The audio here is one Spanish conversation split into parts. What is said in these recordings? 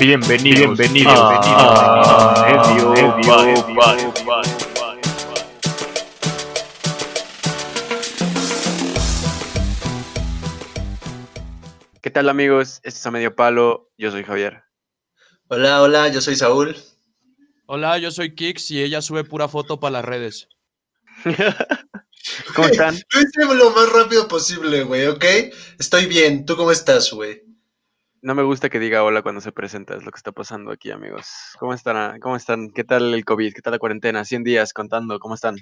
Bienvenido, bienvenido, bienvenido. ¿Qué tal amigos? Esto es a medio palo. Yo soy Javier. Hola, hola, yo soy Saúl. Hola, yo soy Kix y ella sube pura foto para las redes. ¿Cómo están? Lo hice lo más rápido posible, güey, ¿ok? Estoy bien. ¿Tú cómo estás, güey? No me gusta que diga hola cuando se presenta, es lo que está pasando aquí, amigos. ¿Cómo están? ¿Cómo están? ¿Qué tal el COVID? ¿Qué tal la cuarentena? 100 días contando, ¿cómo están?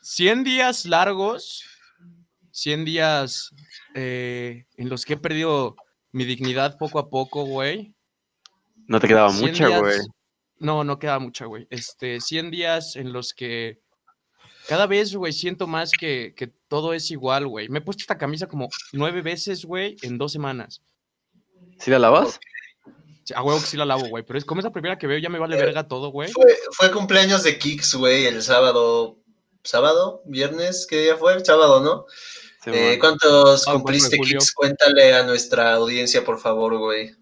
100 días largos, 100 días eh, en los que he perdido mi dignidad poco a poco, güey. No te quedaba 100 mucha, días- güey. No, no queda mucha, güey. Este, 100 días en los que cada vez, güey, siento más que, que todo es igual, güey. Me he puesto esta camisa como nueve veces, güey, en dos semanas. ¿Sí la lavas? A huevo que sí la lavo, güey, pero es como es la primera que veo, ya me vale verga todo, güey. Fue, fue cumpleaños de Kix, güey, el sábado. ¿Sábado? ¿Viernes? ¿Qué día fue? Sábado, ¿no? Sí, Eh. ¿Cuántos Ah, cumpliste, bueno. Kix? Cuéntale a nuestra audiencia, por favor, güey.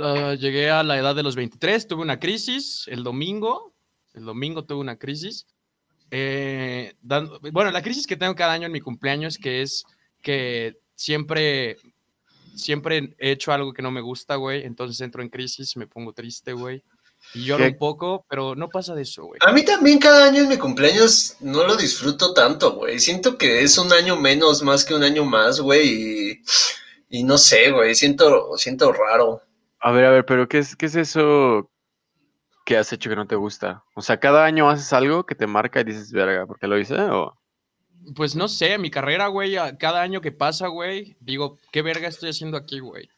Ah, llegué a la edad de los 23, tuve una crisis el domingo. El domingo tuve una crisis. Eh, dando- bueno, la crisis que tengo cada año en mi cumpleaños, que es que siempre, siempre he hecho algo que no me gusta, güey. Entonces entro en crisis, me pongo triste, güey. Y lloro ¿Qué? un poco, pero no pasa de eso, güey. A mí también cada año en mi cumpleaños no lo disfruto tanto, güey. Siento que es un año menos más que un año más, güey. Y, y no sé, güey. Siento, siento raro. A ver, a ver, pero ¿qué es, ¿qué es eso que has hecho que no te gusta? O sea, cada año haces algo que te marca y dices, verga, ¿por qué lo hice? O... Pues no sé, mi carrera, güey, a- cada año que pasa, güey, digo, ¿qué verga estoy haciendo aquí, güey?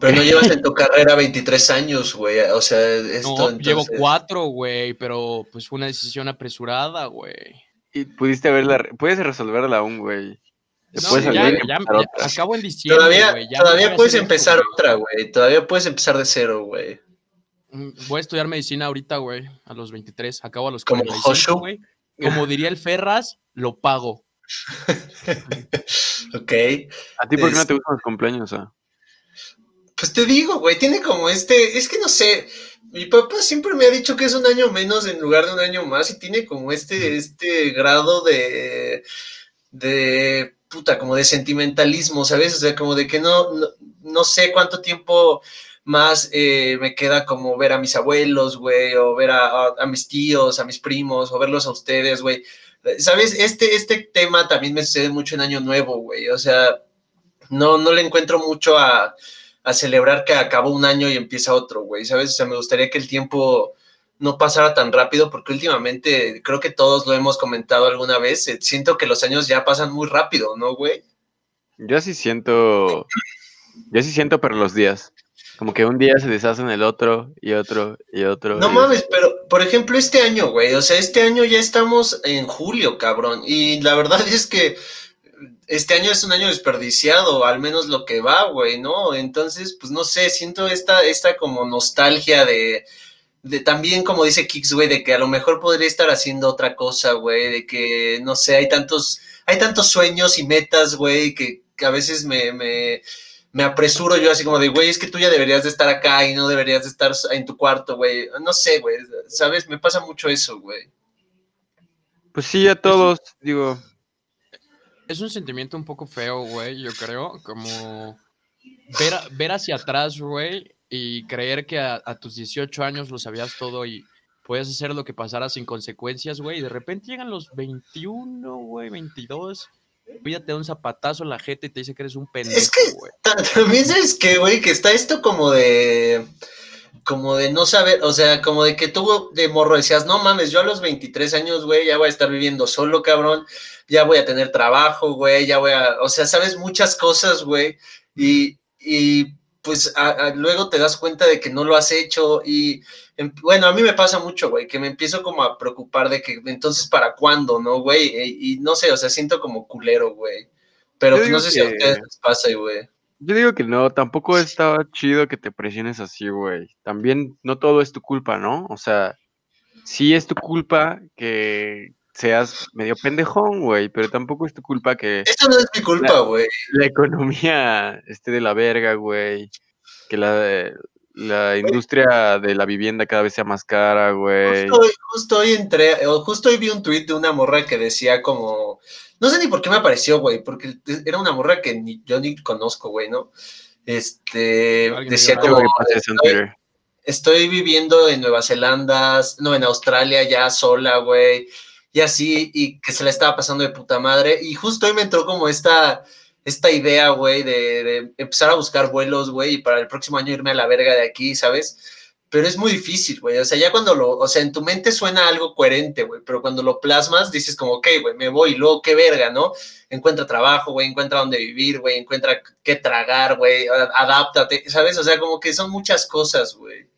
Pero no llevas en tu carrera 23 años, güey. O sea, esto No, llevo cuatro, güey, pero pues fue una decisión apresurada, güey. Y pudiste re- puedes resolverla aún, güey. No, ya, ya- acabo en diciembre, Todavía, no todavía voy a puedes esto, empezar otra, güey. Todavía puedes empezar de cero, güey. Mm, Voy a estudiar medicina ahorita, güey, a los 23, acabo a los ¿Como 45, Hoshu? güey. Como diría el Ferras, lo pago. ok. ¿A ti por qué no te gustan los cumpleaños? ah? Pues te digo, güey, tiene como este, es que no sé, mi papá siempre me ha dicho que es un año menos en lugar de un año más y tiene como este, este grado de, de, puta, como de sentimentalismo, ¿sabes? O sea, como de que no, no, no sé cuánto tiempo más eh, me queda como ver a mis abuelos, güey, o ver a, a- a mis tíos, a mis primos, o verlos a ustedes, güey. ¿Sabes? Este, este tema también me sucede mucho en Año Nuevo, güey. O sea, no, no le encuentro mucho a, a celebrar que acabó un año y empieza otro, güey, ¿sabes? O sea, me gustaría que el tiempo no pasara tan rápido porque últimamente creo que todos lo hemos comentado alguna vez. eh, Siento que los años ya pasan muy rápido, ¿no, güey? Yo sí siento, yo sí siento, pero los días. Como que un día se deshacen el otro y otro y otro. No y- mames, pero por ejemplo este año, güey, o sea, este año ya estamos en julio, cabrón, y la verdad es que este año es un año desperdiciado, al menos lo que va, güey, ¿no? Entonces, pues no sé, siento esta, esta como nostalgia de, de también, como dice Kix, güey, de que a lo mejor podría estar haciendo otra cosa, güey, de que, no sé, hay tantos, hay tantos sueños y metas, güey, que, que a veces me, me, me apresuro yo así como de, güey, es que tú ya deberías de estar acá y no deberías de estar en tu cuarto, güey. No sé, güey, ¿sabes? Me pasa mucho eso, güey. Pues sí, a todos, digo, Es un sentimiento un poco feo, güey, yo creo, como ver, ver hacia atrás, güey, y creer que a, a tus 18 años lo sabías todo y podías hacer lo que pasara sin consecuencias, güey, y de repente llegan los 21, güey, 22, ya te da un zapatazo en la jeta y te dice que eres un pendejo, que- güey. Ta- También sabes que, güey, que está esto como de. Como de no saber, o sea, como de que tú de morro decías, no mames, yo a los 23 años, güey, ya voy a estar viviendo solo, cabrón, ya voy a tener trabajo, güey, ya voy a, o sea, sabes muchas cosas, güey, y, y pues a- a- luego te das cuenta de que no lo has hecho y, em- bueno, a mí me pasa mucho, güey, que me empiezo como a preocupar de que entonces para cuándo, ¿no, güey? E- Y, no sé, o sea, siento como culero, güey, pero pues, no sé si a ustedes les pasa, güey. yo digo que no, tampoco estaba chido que te presiones así, güey. También no todo es tu culpa, ¿no? O sea, sí es tu culpa que seas medio pendejón, güey, pero tampoco es tu culpa que Eso no es mi culpa, güey. la economía esté de la verga, güey. Que la, la industria de la vivienda cada vez sea más cara, güey. Justo hoy, justo hoy entré, o justo hoy vi un tweet de una morra que decía como, no sé ni por qué me apareció, güey, porque era una morra que ni, yo ni conozco, güey, ¿no? Este, decía como, estoy viviendo en Nueva Zelanda, no, en Australia ya sola, güey, y así, y que se la estaba pasando de puta madre, y justo hoy me entró como esta, esta idea, güey, de, empezar a buscar vuelos, güey, y para el próximo año irme a la verga de aquí, ¿sabes? Pero es muy difícil, güey. O sea, ya cuando lo, o sea, en tu mente suena algo coherente, güey, pero cuando lo plasmas dices como, ok, güey, me voy, luego qué verga, ¿no? Encuentra trabajo, güey, encuentra dónde vivir, güey, encuentra qué tragar, güey, adáptate, ¿sabes? O sea, como que son muchas cosas, güey.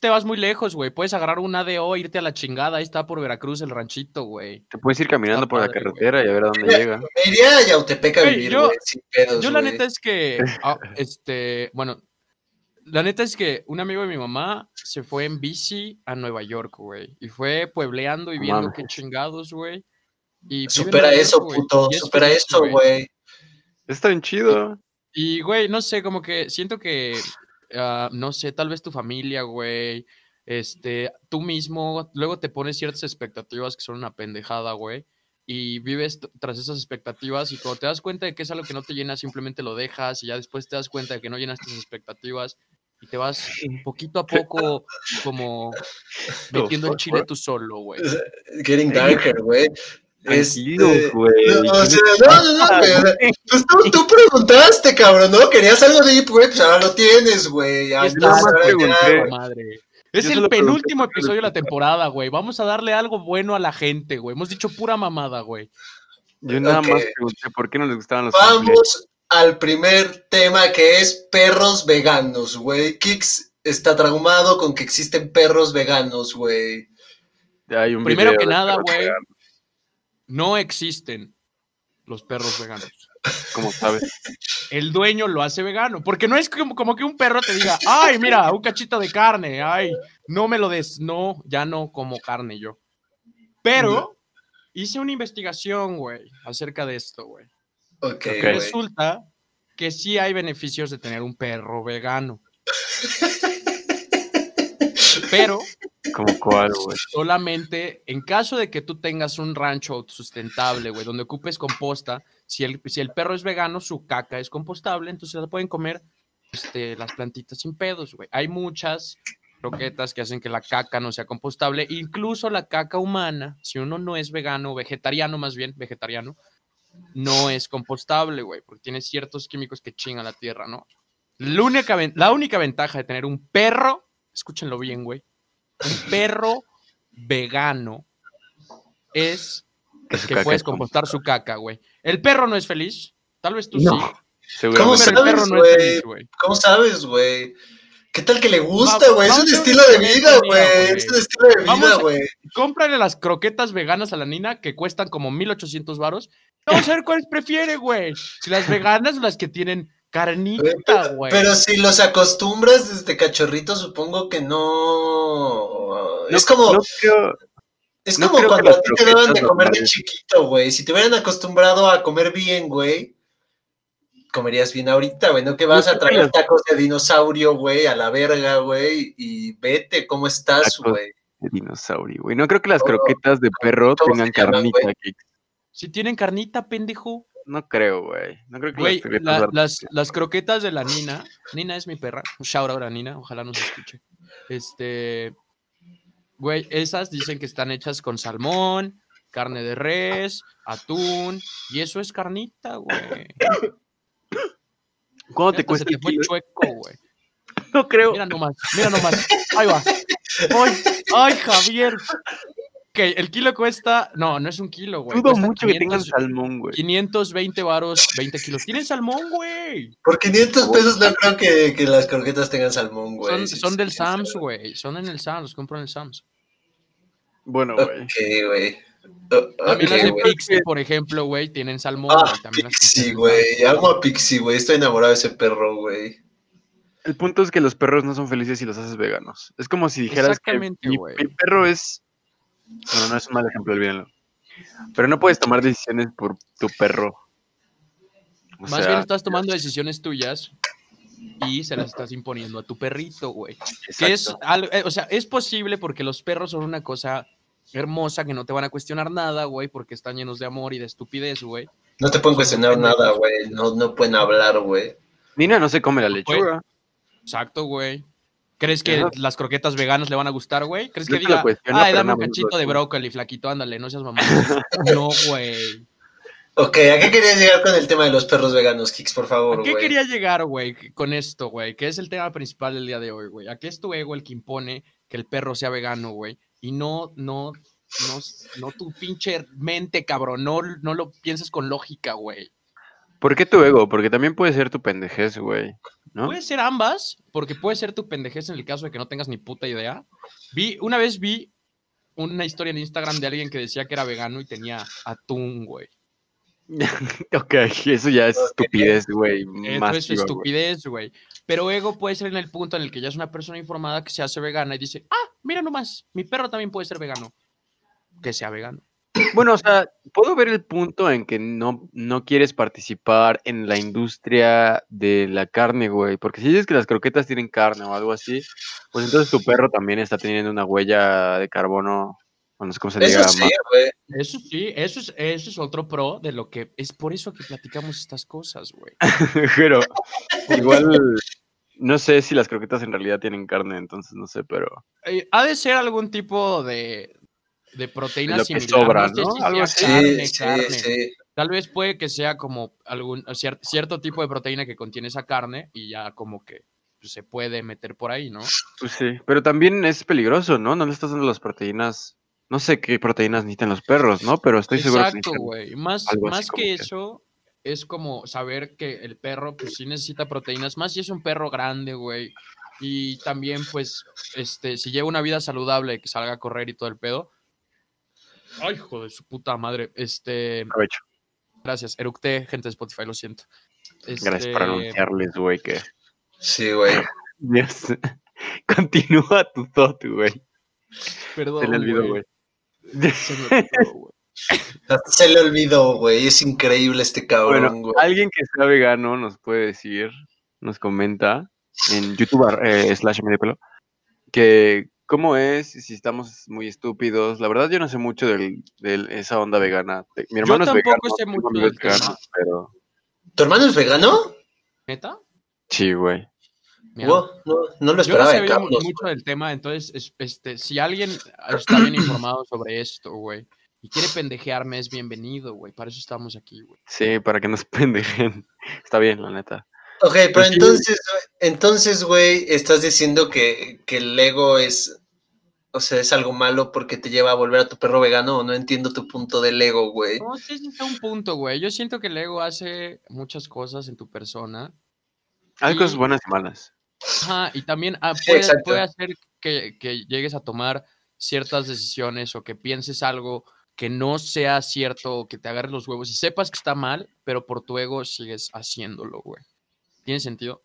Te vas muy lejos, güey. Puedes agarrar un ADO, irte a la chingada. Ahí está por Veracruz el ranchito, güey. Te puedes ir caminando Está por la padre, carretera y a ver a dónde llega. Me iría a Yautepec a Güey, vivir, yo- güey, sin pedos, Yo la neta es que, ah, este, bueno, la neta es que un amigo de mi mamá se fue en bici a Nueva York, güey. Y fue puebleando y viendo qué chingados, güey. Y Supera York, eso, puto, es supera eso, güey. Está bien chido. Y, güey, no sé, como que siento que, ah, no sé, tal vez tu familia, güey, este, tú mismo, luego te pones ciertas expectativas que son una pendejada, güey, y vives tras esas expectativas y cuando te das cuenta de que es algo que no te llena, simplemente lo dejas y ya después te das cuenta de que no llenas tus expectativas y te vas poquito a poco como metiendo en Chile tú solo, güey. Getting darker, güey. Tranquilo, Este, güey. No, o ¿Qué sea, le no, no, no, güey. güey? Pues tú, tú preguntaste, cabrón, ¿no? Querías algo deep, güey, pues ahora lo tienes, güey. Ya ahora ya, madre. Es Yo el penúltimo episodio de la temporada, güey. Vamos a darle algo bueno a la gente, güey. Hemos dicho pura mamada, güey. Yo nada más pregunté por qué no les gustaban los. Vamos al primer tema que es perros veganos, güey. Kix está traumado con que existen perros veganos, güey. Primero video que de nada, güey. No existen los perros veganos. Como sabes. El dueño lo hace vegano. Porque no es como, como que un perro te diga, ay, mira, un cachito de carne, ay, no me lo des. No, ya no como carne yo. Pero hice una investigación, güey, acerca de esto, güey. Ok, Ok. güey. Resulta que sí hay beneficios de tener un perro vegano. Pero Como cuál, güey. solamente en caso de que tú tengas un rancho autosustentable, güey, donde ocupes composta, si el, si el perro es vegano, su caca es compostable, entonces la pueden comer este, las plantitas sin pedos, güey. Hay muchas croquetas que hacen que la caca no sea compostable, incluso la caca humana, si uno no es vegano, vegetariano más bien, vegetariano, no es compostable, güey, porque tiene ciertos químicos que chingan la tierra, ¿no? La única, la única ventaja de tener un perro, escúchenlo bien, güey, un perro vegano es Que que puedes compostar su caca, güey. El perro no es feliz, tal vez tú No, sí, ¿Cómo sabes, güey? ¿Cómo sabes, güey? ¿Qué tal que le gusta, güey? Es un estilo de vida, güey. Es un estilo de Vamos vida, güey. Cómprale las croquetas veganas a la nina que cuestan como 1800 varos. Vamos a ver cuáles prefiere, güey. Si las veganas o las que tienen carnita, güey. Pero si los acostumbras desde cachorrito, supongo que no. No- es como, No creo. es como cuando a ti te daban de comer de chiquito, güey. Si te hubieran acostumbrado a comer bien, güey, comerías bien ahorita, güey. No que vas a traer las- tacos de dinosaurio, güey, a la verga, güey, y vete, ¿cómo estás, güey? de dinosaurio, güey. No creo que las croquetas de perro ¿cómo tengan llaman, carnita. Si tienen carnita, pendejo. No creo, güey. No creo que Güey, las croquetas la- de- las, las croquetas de la Nina, Nina es mi perra, un shout out a Nina, ojalá nos escuche. Este, güey, esas dicen que están hechas con salmón, carne de res, atún, y eso es carnita, güey. ¿Cuánto te cuesta se te fue chueco, güey. No creo. Mira nomás, mira nomás. Ahí va. Ay, ay, Javier. Ok, el kilo cuesta, no, no es un kilo, güey. Dudo cuesta mucho que tengan 500 salmón, güey. 520 varos, 20 kilos. Tienen salmón, güey. Por 500 pesos no creo que, que las croquetas tengan salmón, güey. Son, del Sams, güey. Son en el Sams, los compro en el Sams. Bueno, güey. Ok, güey. O- También las de. Pixie, por ejemplo, güey, tienen salmón. Ah, también Pixie, güey. Amo a Pixie, güey. Estoy enamorado de ese perro, güey. El punto es que los perros no son felices si los haces veganos. Es como si dijeras que Exactamente, mi, güey. mi perro es... Bueno, no es un mal ejemplo, olvídenlo. Pero no puedes tomar decisiones por tu perro. O Más sea, bien estás tomando decisiones tuyas y se las estás imponiendo a tu perrito, güey. Que es, algo- eh, o sea, es posible porque los perros son una cosa hermosa que no te van a cuestionar nada, güey, porque están llenos de amor y de estupidez, güey. No te pueden cuestionar nada, güey. No, no pueden hablar, güey. Nina no se come la lechuga. Exacto, güey. ¿Crees que Ajá. las croquetas veganas le van a gustar, güey? ¿Crees que diga, pero dame un cachito de hago". brócoli, flaquito, ándale, no seas mamón? no, güey. Ok, ¿a qué querías llegar con el tema de los perros veganos, Kix, por favor, ¿A qué quería llegar, güey, con esto, güey? Que es el tema principal del día de hoy, güey. ¿A qué es tu ego el que impone que el perro sea vegano, güey? Y no, no, no, no tu pinche mente, cabrón. No, no lo pienses con lógica, güey. ¿Por qué tu ego? Porque también puede ser tu pendejez, güey. ¿No? Puede ser ambas, porque puede ser tu pendejez en el caso de que no tengas ni puta idea. Vi, una vez vi una historia en Instagram de alguien que decía que era vegano y tenía atún, güey. ok, eso ya es estupidez, güey. Eso es estupidez, güey. Pero ego puede ser en el punto en el que ya es una persona informada que se hace vegana y dice, ah, mira nomás, mi perro también puede ser vegano. Que sea vegano. Bueno, o sea, puedo ver el punto en que no, no quieres participar en la industria de la carne, güey. Porque si dices que las croquetas tienen carne o algo así, pues entonces tu perro también está teniendo una huella de carbono, no sé cómo se Eso diga. sí, güey. Eso sí, eso es, eso es otro pro de lo que es por eso que platicamos estas cosas, güey. Pero igual, no sé si las croquetas en realidad tienen carne, entonces no sé, pero... Eh, ha de ser algún tipo de, de proteína Lo que similar. sobra, sé ¿no? Algo así. carne, Sí, sí, carne. sí. Tal vez puede que sea como algún cier- cierto tipo de proteína que contiene esa carne y ya como que pues, se puede meter por ahí, ¿no? Pues sí, pero también es peligroso, ¿no? No le estás dando las proteínas. No sé qué proteínas necesitan los perros, ¿no? Pero estoy seguro que Exacto, güey. Más, más que- eso, es como saber que el perro, pues sí necesita proteínas, más si es un perro grande, güey. Y también, pues, este, si lleva una vida saludable, que salga a correr y todo el pedo. Ay, hijo de su puta madre. Este, Aprovecho. gracias. Eructé, gente de Spotify, lo siento. Gracias por Este, anunciarles, güey, que. Sí, güey. Dios. Continúa tu thought, güey. Perdón, Se le olvidó, güey. Se me olvidó, güey. Se le olvidó, güey. Es increíble este cabrón, Bueno, güey. alguien que sea vegano nos puede decir, nos comenta en YouTube eh, slash medio pelo, que cómo es, si estamos muy estúpidos. La verdad yo no sé mucho de esa onda vegana. Mi hermano es tampoco vegano, sé mucho amigos del tema. veganos, pero ¿Tu hermano es vegano? ¿Neta? sí, güey. Wow, no, no lo Yo no esperaba de sabía Carlos. mucho del tema, entonces, es- este, si alguien está bien informado sobre esto, güey, y quiere pendejearme, es bienvenido, güey. Para eso estamos aquí, güey. Sí, para que nos pendejen. Está bien, la neta. Ok, pero Pues sí. entonces, entonces, güey, estás diciendo que, que el ego es, o sea, es algo malo porque te lleva a volver a tu perro vegano, o no entiendo tu punto del ego, güey. No, sí, sí, está un punto, güey. Yo siento que el ego hace muchas cosas en tu persona. Hay Y- cosas buenas y malas. Ajá, y también ah, puede hacer que, que llegues a tomar ciertas decisiones o que pienses algo que no sea cierto o que te agarres los huevos y sepas que está mal, pero por tu ego sigues haciéndolo, güey. ¿Tiene sentido?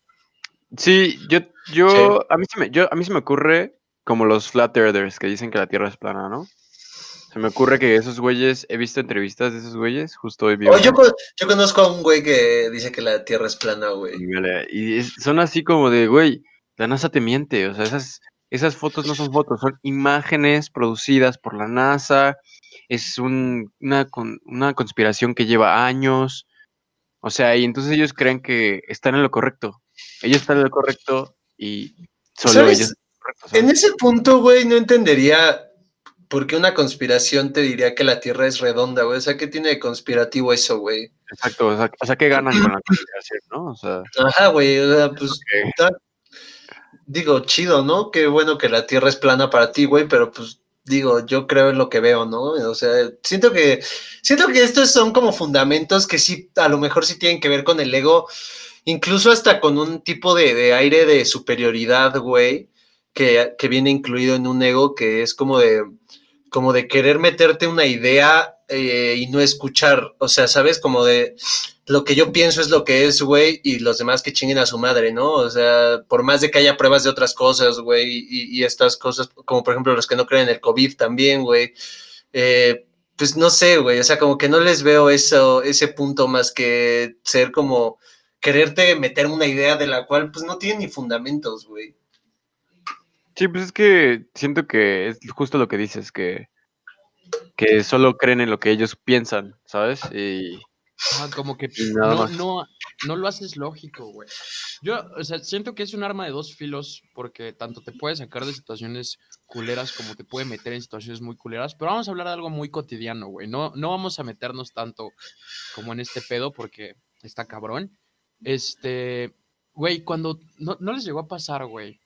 Sí, yo, yo, a mí se me, yo, a mí se me ocurre como los flat earthers que dicen que la Tierra es plana, ¿no? Se me ocurre que esos güeyes, he visto entrevistas de esos güeyes, justo hoy vi Oh, yo, yo conozco a un güey que dice que la Tierra es plana, güey. y es- son así como de, güey, la NASA te miente, o sea, esas, esas fotos no son fotos, son imágenes producidas por la NASA, es un- una, con- una conspiración que lleva años, o sea, y entonces ellos creen que están en lo correcto, ellos están en lo correcto y solo ¿Sabes? ellos. En lo correcto, ¿sabes? En ese punto, güey, no entendería por qué una conspiración te diría que la Tierra es redonda, güey. O sea, ¿qué tiene de conspirativo eso, güey? Exacto, o sea, o sea, ¿qué ganan con la conspiración, no? O sea, Ajá, güey, o sea, pues, está- digo, chido, ¿no? Qué bueno que la Tierra es plana para ti, güey, pero pues, digo, yo creo en lo que veo, ¿no? O sea, siento que, siento que estos son como fundamentos que sí, a lo mejor sí tienen que ver con el ego, incluso hasta con un tipo de, de aire de superioridad, güey, que, que viene incluido en un ego que es como de, como de querer meterte una idea eh, y no escuchar, o sea, ¿sabes? Como de lo que yo pienso es lo que es, güey, y los demás que chinguen a su madre, ¿no? O sea, por más de que haya pruebas de otras cosas, güey, y, estas cosas, como por ejemplo los que no creen en el COVID también, güey, eh, pues no sé, güey, o sea, como que no les veo eso, ese punto más que ser como quererte meter una idea de la cual pues no tiene ni fundamentos, güey. Sí, pues es que siento que es justo lo que dices, que, que solo creen en lo que ellos piensan, ¿sabes? Y Ah, como que no, no, no lo haces lógico, güey. Yo, o sea, siento que es un arma de dos filos porque tanto te puede sacar de situaciones culeras como te puede meter en situaciones muy culeras, pero vamos a hablar de algo muy cotidiano, güey. No, no vamos a meternos tanto como en este pedo porque está cabrón. Este, güey, cuando no, no les llegó a pasar, güey,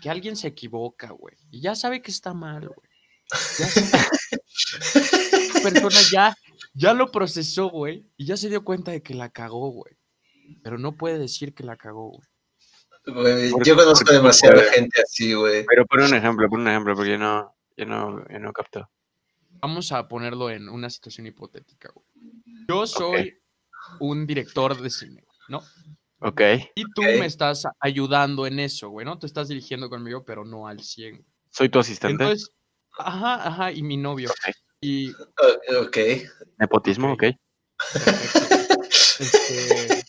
que alguien se equivoca, güey, y ya sabe que está mal, güey. Ya sabe- esa persona ya, ya lo procesó, güey, y ya se dio cuenta de que la cagó, güey. Pero no puede decir que la cagó, güey. Yo conozco demasiada gente así, güey. Pero pon un ejemplo, pon un ejemplo, porque yo no, yo no, yo no capto. Vamos a ponerlo en una situación hipotética, güey. Yo soy un director de cine, ¿no? Ok, Y tú me estás ayudando en eso, güey, ¿no? Te estás dirigiendo conmigo, pero no al 100. güey. soy tu asistente. Entonces, ajá, ajá, y mi novio. Ok. Y O- Ok. Nepotismo, ok. Perfecto. Este,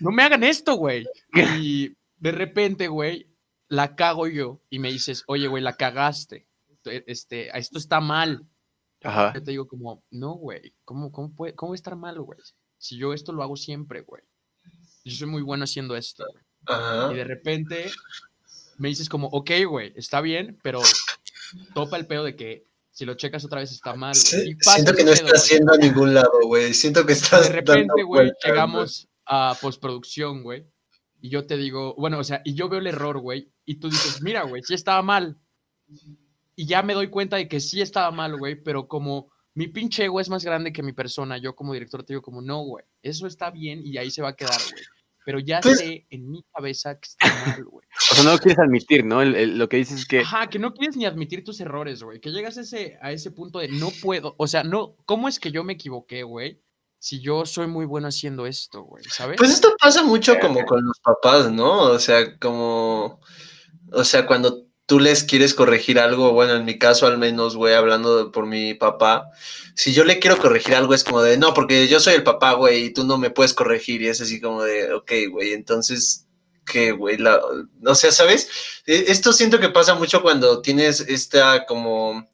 No me hagan esto, güey. Y de repente, güey, la cago yo y me dices, oye, güey, la cagaste. E- Este, esto está mal. Ajá. Yo te digo como, no, güey, ¿cómo, cómo, puede, ¿cómo va a estar mal, güey? Si yo esto lo hago siempre, güey. Yo soy muy bueno haciendo esto. Ajá. Y de repente me dices como, ok, güey, está bien, pero topa el pedo de que si lo checas otra vez está mal. güey". Sí, Y pasa siento que no pedo, estás yendo a ningún lado, güey. Siento que estás. De repente, güey, llegamos a postproducción, güey. Y yo te digo, bueno, o sea, y yo veo el error, güey. Y tú dices, mira, güey, sí estaba mal. Y ya me doy cuenta de que sí estaba mal, güey. Pero como mi pinche ego es más grande que mi persona, yo como director te digo como, no, güey, eso está bien y ahí se va a quedar, güey. Pero ya Pues- sé en mi cabeza que está mal, güey. O sea, no lo quieres admitir, ¿no? El- el- lo que dices es que Ajá, que no quieres ni admitir tus errores, güey. Que llegas a ese, a ese punto de no puedo. O sea, no, ¿cómo es que yo me equivoqué, güey? Si yo soy muy bueno haciendo esto, güey, ¿sabes? Pues esto pasa mucho como con los papás, ¿no? O sea, como, o sea, cuando tú les quieres corregir algo, bueno, en mi caso al menos, güey, hablando de- por mi papá, si yo le quiero corregir algo es como de, no, porque yo soy el papá, güey, y tú no me puedes corregir, y es así como de, ok, güey, entonces, ¿qué, güey? La, o sea, ¿sabes? E- Esto siento que pasa mucho cuando tienes esta como...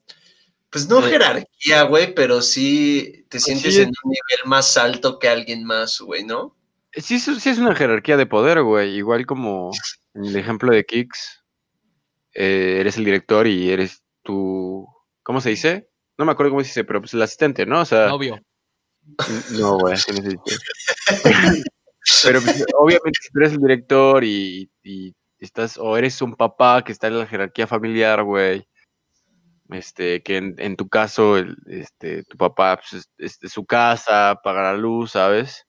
Pues no jerarquía, güey, pero sí te sientes sí. en un nivel más alto que alguien más, güey, ¿no? sí, sí es una jerarquía de poder, güey. Igual como en el ejemplo de Kix, eh, eres el director y eres tu, ¿cómo se dice? No me acuerdo cómo se dice, pero pues el asistente, ¿no? O sea, Novio. No, güey, así no se dice. Pero pues, obviamente si tú eres el director y, y estás, o eres un papá que está en la jerarquía familiar, güey, este, que en, en tu caso, el, este, tu papá, pues, es, es de su casa, paga la luz, ¿sabes?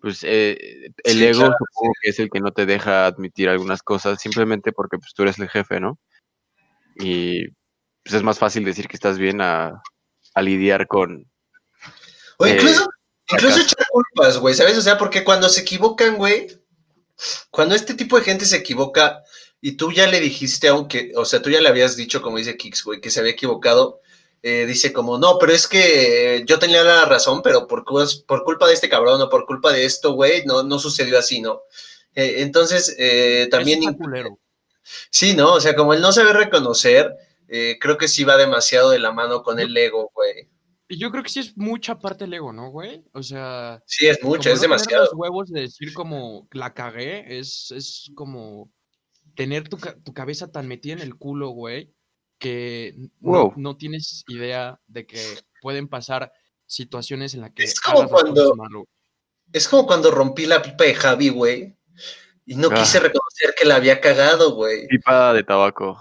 Pues eh, el Sí, ego claro, supongo que es el que no te deja admitir algunas cosas, simplemente porque pues tú eres el jefe, ¿no? Y pues es más fácil decir que estás bien a, a lidiar con... O Eh, incluso, incluso echar culpas, güey, ¿sabes? O sea, porque cuando se equivocan, güey, cuando este tipo de gente se equivoca y tú ya le dijiste, aunque, o sea, tú ya le habías dicho, como dice Kix, güey, que se había equivocado, eh, dice como, no, pero es que yo tenía la razón, pero por, por culpa de este cabrón o por culpa de esto, güey, no, no sucedió así, ¿no? Eh, entonces, eh, también... Sí, ¿no? O sea, como el no saber reconocer, eh, creo que sí va demasiado de la mano con el ego, güey. Yo creo que sí es mucha parte del ego, ¿no, güey? O sea, Sí, es como es no demasiado. los huevos de decir como la cagué es, es como tener tu, tu cabeza tan metida en el culo, güey, que Wow. no, no tienes idea de que pueden pasar situaciones en las que Es como cuando-. Es como cuando rompí la pipa de Javi, güey. Y no Ah. quise reconocer que la había cagado, güey. Pipa de tabaco.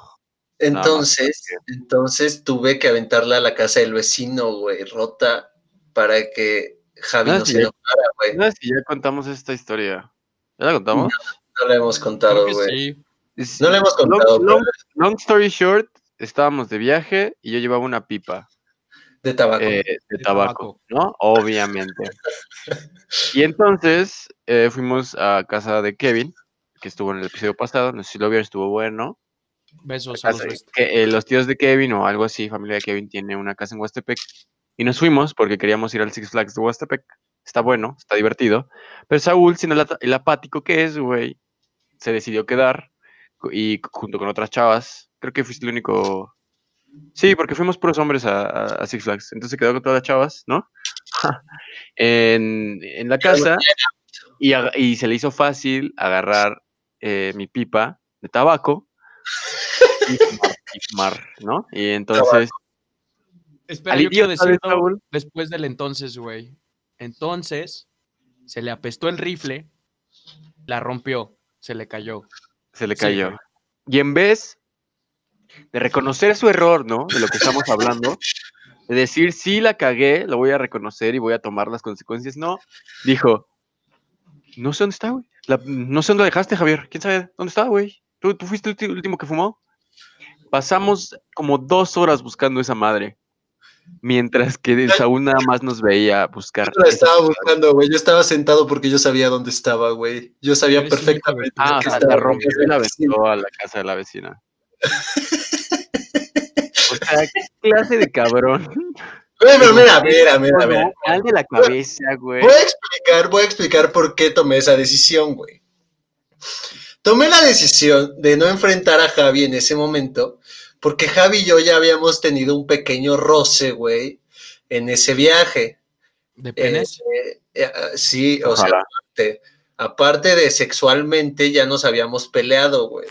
Entonces, entonces tuve que aventarla a la casa del vecino, güey, rota, para que Javi Ah, no sí. se enojara, güey. No sé si ya contamos esta historia. ¿Ya la contamos? No la hemos contado, güey. sí. Es- No la hemos long, contado, long- pero long story short, estábamos de viaje y yo llevaba una pipa de tabaco. eh, de, De tabaco, ¿no? Obviamente. y entonces eh, fuimos a casa de Kevin, que estuvo en el episodio pasado, no sé si lo vieron, estuvo bueno. Besos a los que, eh, los tíos de Kevin o algo así, familia de Kevin, tiene una casa en Huastepec. Y nos fuimos porque queríamos ir al Six Flags de Huastepec. está bueno, está divertido. Pero Saúl, sin el, el apático que es, güey, se decidió quedar y junto con otras chavas, creo que fuiste el único. Sí, porque fuimos puros hombres a, a- a Six Flags. Entonces se quedó con todas las chavas, ¿no? en, en la casa y, y se le hizo fácil agarrar eh, mi pipa de tabaco y fumar, y fumar, ¿no? Y entonces. Espera, yo quiero decirlo Saúl, después del entonces, güey. Entonces, se le apestó el rifle, la rompió, se le cayó. se le cayó. y en vez de reconocer su error, ¿no? De lo que estamos hablando, de decir, sí la cagué, lo voy a reconocer y voy a tomar las consecuencias, no, dijo, no sé dónde está, güey. La- no sé dónde la dejaste, Javier. ¿Quién sabe dónde está, güey? ¿Tú, tú fuiste el último que fumó? Pasamos como dos horas buscando esa madre. Mientras que Saúl nada más nos veía buscar. Yo la estaba buscando, güey. Yo estaba sentado porque yo sabía dónde estaba, güey. Yo sabía perfectamente. Ah, o que sea, estaba la rompió y la aventó a la casa de la vecina. O sea, ¿qué clase de cabrón? Güey, pero mira, mira, mira, mira. Mal de la cabeza, güey. Voy a explicar, voy a explicar por qué tomé esa decisión, güey. Tomé la decisión de no enfrentar a Javi en ese momento, porque Javi y yo ya habíamos tenido un pequeño roce, güey, en ese viaje. ¿De penes? Eh, eh, sí, o sea, aparte, aparte de sexualmente, ya nos habíamos peleado, güey.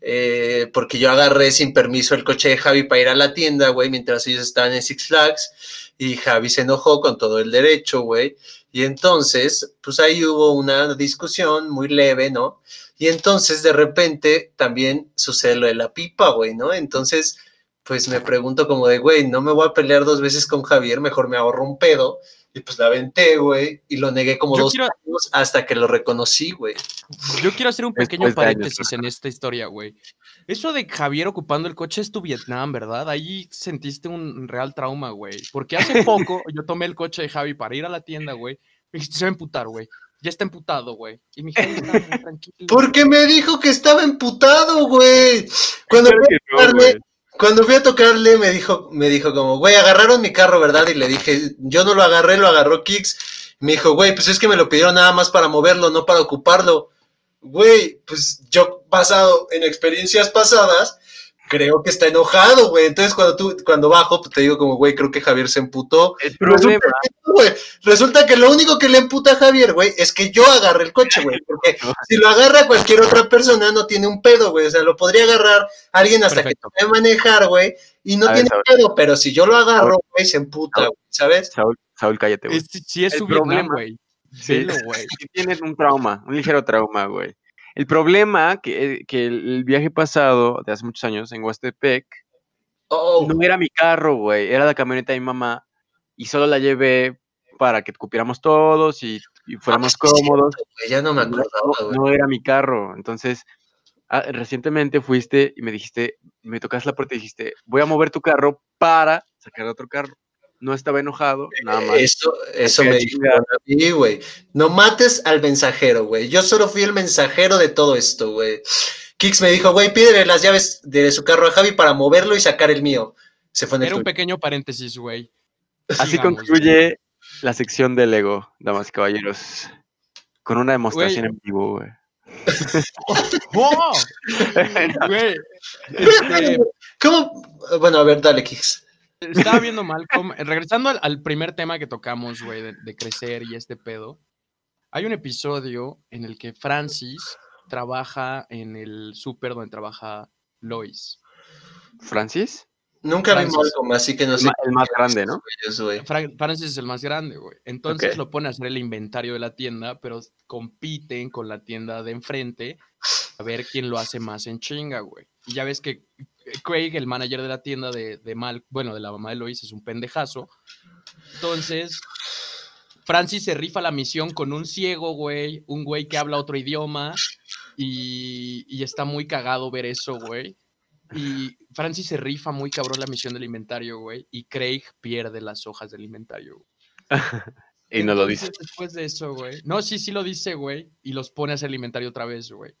Eh, porque yo agarré sin permiso el coche de Javi para ir a la tienda, güey, mientras ellos estaban en Six Flags. Y Javi se enojó con todo el derecho, güey. Y entonces, pues ahí hubo una discusión muy leve, ¿no? Y entonces, de repente, también sucede lo de la pipa, güey, ¿no? Entonces, pues me pregunto como de, güey, no me voy a pelear dos veces con Javier, mejor me ahorro un pedo. Y pues la aventé, güey, y lo negué como Yo dos quiero- años hasta que lo reconocí, güey. Yo quiero hacer un pequeño Después de años, paréntesis en esta historia, güey. Eso de Javier ocupando el coche es tu Vietnam, ¿verdad? Ahí sentiste un real trauma, güey. Porque hace poco yo tomé el coche de Javi para ir a la tienda, güey. Me dijiste, se va a emputar, güey. Ya está emputado, güey. Y mi Javi estaba muy tranquilo. Porque me dijo que estaba emputado, güey. Cuando Claro fui a no. Cuando fui a tocarle, me dijo, me dijo como, güey, agarraron mi carro, ¿verdad? Y le dije, yo no lo agarré, lo agarró Kix. Me dijo, güey, pues es que me lo pidieron nada más para moverlo, no para ocuparlo. Güey, pues yo basado en experiencias pasadas, creo que está enojado, güey. Entonces cuando tú, cuando bajo, pues te digo como, güey, creo que Javier se emputó. El problema, resulta que, resulta que lo único que le emputa a Javier, güey, es que yo agarré el coche, güey. Porque si lo agarra cualquier otra persona, no tiene un pedo, güey. O sea, lo podría agarrar alguien hasta Perfecto. que sabe manejar, güey. Y no ver, tiene Saúl. pedo, pero si yo lo agarro, güey, se emputa, Saúl. güey, ¿sabes? Saúl, Saúl, cállate, güey. Es- sí es El su problema- güey. Sí. Güey. sí tienes un trauma, un ligero trauma, güey. El problema que, que el, viaje pasado de hace muchos años en Huastepec Oh, no era mi carro, güey, era la camioneta de mi mamá y solo la llevé para que cupiéramos todos y, y fuéramos Ah, es cómodos. ya no me No, acordaba, güey. no era mi carro. Entonces, ah, recientemente fuiste y me dijiste, me tocaste la puerta y dijiste, voy a mover tu carro para sacar otro carro. No estaba enojado, nada más. Eso, eso me chingada. dijeron a mí, güey. No mates al mensajero, güey. Yo solo fui el mensajero de todo esto, güey. Kix me dijo, güey, pídele las llaves de su carro a Javi para moverlo y sacar el mío. Se fue en el Era un pequeño paréntesis, güey. Así Sigamos, concluye la sección del Lego, damas y caballeros. Con una demostración en vivo, güey. ¡Oh! Güey, este, ¿Cómo? Bueno, a ver, dale, Kix. Estaba viendo Malcolm. Regresando al, al primer tema que tocamos, güey, de, de crecer y este pedo. Hay un episodio en el que Francis trabaja en el súper donde trabaja Lois. ¿Francis? Nunca vi Francis. Malcolm, así que no sé. el más grande, ¿no? Ellos, Francis es el más grande, güey. Entonces lo pone a hacer el inventario de la tienda, pero compiten con la tienda de enfrente a ver quién lo hace más en chinga, güey. Y ya ves que Craig, el manager de la tienda de, de Mal, bueno, de la mamá de Lois, es un pendejazo. Entonces, Francis se rifa la misión con un ciego, güey, un güey que habla otro idioma y, y está muy cagado ver eso, güey. Y Francis se rifa muy cabrón la misión del inventario, güey, y Craig pierde las hojas del inventario. güey. Y no lo dice. Después de eso, güey. No, sí, sí lo dice, güey, y los pone a hacer el inventario otra vez, güey.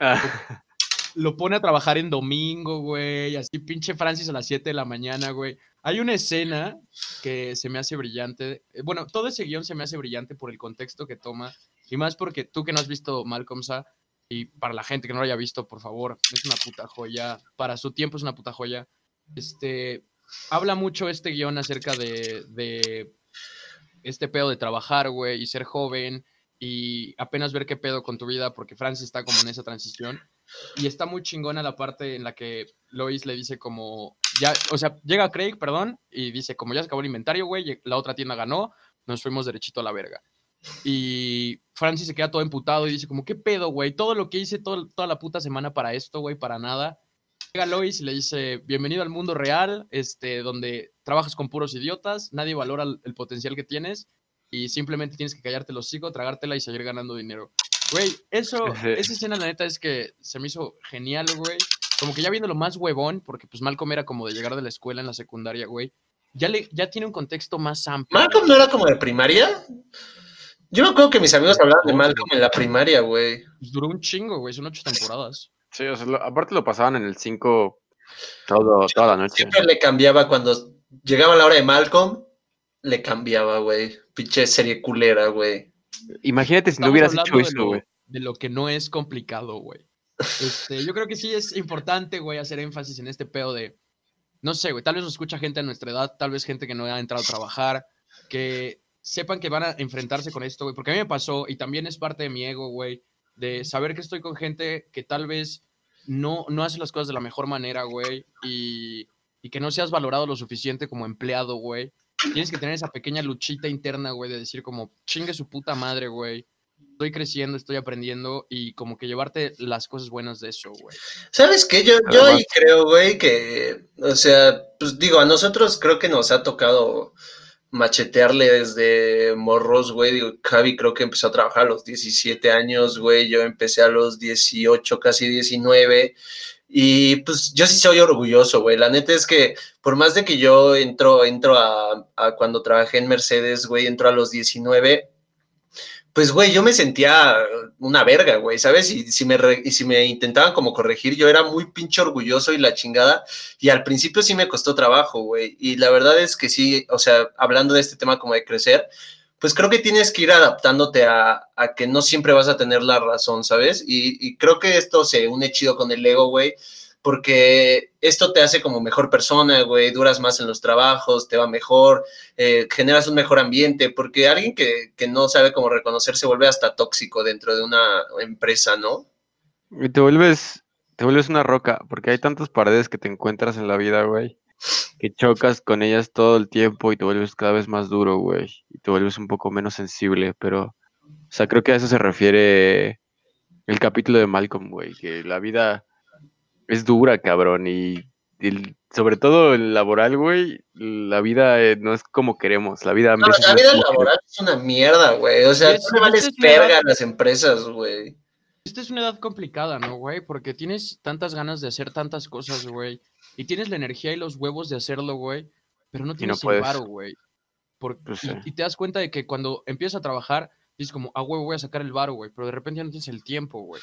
Lo pone a trabajar en domingo, güey. Así pinche Francis a las 7 de la mañana, güey. Hay una escena que se me hace brillante. eh, Bueno, todo ese guion se me hace brillante por el contexto que toma. Y más porque tú que no has visto Malcolm Sa, y para la gente que no lo haya visto, por favor, es una puta joya. Para su tiempo es una puta joya. Este, habla mucho este guion acerca de, de este pedo de trabajar, güey, y ser joven y apenas ver qué pedo con tu vida, porque Francis está como en esa transición. Y está muy chingona la parte en la que Lois le dice como, ya, o sea, llega Craig, perdón, y dice, como ya se acabó el inventario, güey, la otra tienda ganó, nos fuimos derechito a la verga. Y Francis se queda todo emputado y dice como, ¿qué pedo, güey? Todo lo que hice toda la puta semana para esto, güey, para nada. Llega Lois y le dice, bienvenido al mundo real, este, donde trabajas con puros idiotas, nadie valora el, el potencial que tienes y simplemente tienes que callarte los hocico, tragártela y seguir ganando dinero. Güey, eso, Ese- esa escena la neta es que se me hizo genial, güey. Como que ya viendo lo más huevón, porque pues Malcolm era como de llegar de la escuela en la secundaria, güey. Ya, le, ya tiene un contexto más amplio. ¿Malcolm no era como de primaria? Yo me acuerdo que mis amigos hablaban de Malcolm en la primaria, güey. Pues duró un chingo, güey, son ocho temporadas. Sí, o sea, lo- aparte lo pasaban en el 5 todo, toda la noche. Siempre le cambiaba cuando llegaba la hora de Malcolm, le cambiaba, güey. Pinche serie culera, güey. Imagínate si no hubieras hecho eso, güey. De lo que no es complicado, güey. Este, yo creo que sí es importante, güey, hacer énfasis en este pedo de, no sé, güey, tal vez nos escucha gente a nuestra edad, tal vez gente que no ha entrado a trabajar, que sepan que van a enfrentarse con esto, güey, porque a mí me pasó y también es parte de mi ego, güey, de saber que estoy con gente que tal vez no, no hace las cosas de la mejor manera, güey, y, y que no seas valorado lo suficiente como empleado, güey. Tienes que tener esa pequeña luchita interna, güey, de decir como, chingue su puta madre, güey. Estoy creciendo, estoy aprendiendo y como que llevarte las cosas buenas de eso, güey. ¿Sabes qué? Yo, yo ahí creo, güey, que, o sea, pues digo, a nosotros creo que nos ha tocado machetearle desde morros, güey. Digo, Javi creo que empezó a trabajar a los 17 años, güey. Yo empecé a los 18, casi 19. Y pues yo sí soy orgulloso, güey. La neta es que por más de que yo entro, entro a, cuando trabajé en Mercedes, güey, entro a los 19, pues, güey, yo me sentía una verga, güey, ¿sabes? Y si, me si me intentaban como corregir, yo era muy pinche orgulloso y la chingada. Y al principio sí me costó trabajo, güey. Y la verdad es que sí, o sea, hablando de este tema como de crecer, pues creo que tienes que ir adaptándote a, que no siempre vas a tener la razón, ¿sabes? Y, y creo que esto se une chido con el ego, güey, porque esto te hace como mejor persona, güey, duras más en los trabajos, te va mejor, eh, generas un mejor ambiente, porque alguien que, que no sabe cómo reconocer se vuelve hasta tóxico dentro de una empresa, ¿no? Y te vuelves, te vuelves una roca, porque hay tantas paredes que te encuentras en la vida, güey, que chocas con ellas todo el tiempo y te vuelves cada vez más duro, güey, y te vuelves un poco menos sensible, pero, o sea, creo que a eso se refiere el capítulo de Malcolm, güey, que la vida es dura, cabrón, y sobre todo el laboral, güey, la vida eh, no es como queremos, la vida No, la no es vida laboral es una mierda, güey. O sea, Es- tú le vales verga a las empresas, güey. Esta es una edad complicada, ¿no, güey? Porque tienes tantas ganas de hacer tantas cosas, güey. Y tienes la energía y los huevos de hacerlo, güey. Pero no tienes el varo, güey. Pues y, sí. y te das cuenta de que cuando empiezas a trabajar, dices como, ah, güey, voy a sacar el varo, güey. Pero de repente ya no tienes el tiempo, güey.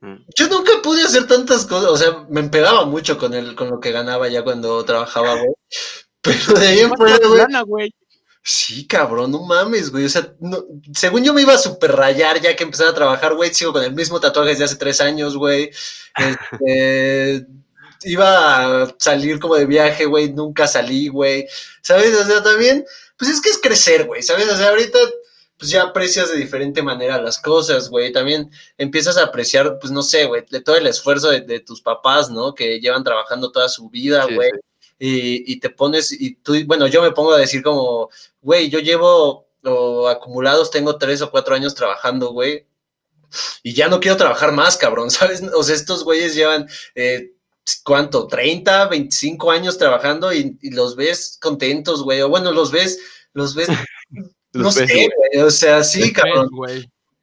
Mm. Yo nunca pude hacer tantas cosas, o sea, me empedaba mucho con el, con lo que ganaba ya cuando trabajaba, güey. Pero de ahí en fuera, güey. Sí, cabrón, no mames, güey. O sea, no- según yo me iba a super rayar ya que empezaba a trabajar, güey. Sigo con el mismo tatuaje desde hace tres años, güey. Este, iba a salir como de viaje, güey. Nunca salí, güey. ¿Sabes? O sea, también, pues es que es crecer, güey. ¿Sabes? O sea, ahorita, pues ya aprecias de diferente manera las cosas, güey. También empiezas a apreciar, pues no sé, güey, de todo el esfuerzo de, de tus papás, ¿no? Que llevan trabajando toda su vida, Sí, güey sí. y, y te pones, y tú, bueno, yo me pongo a decir como, güey, yo llevo o acumulados, tengo tres o cuatro años trabajando, güey, y ya no quiero trabajar más, cabrón, ¿sabes? O sea, estos güeyes llevan, eh, ¿cuánto? 30, 25 años trabajando y, y los ves contentos, güey, o bueno, los ves, los ves, no ves, sé, güey. o sea, sí, cabrón.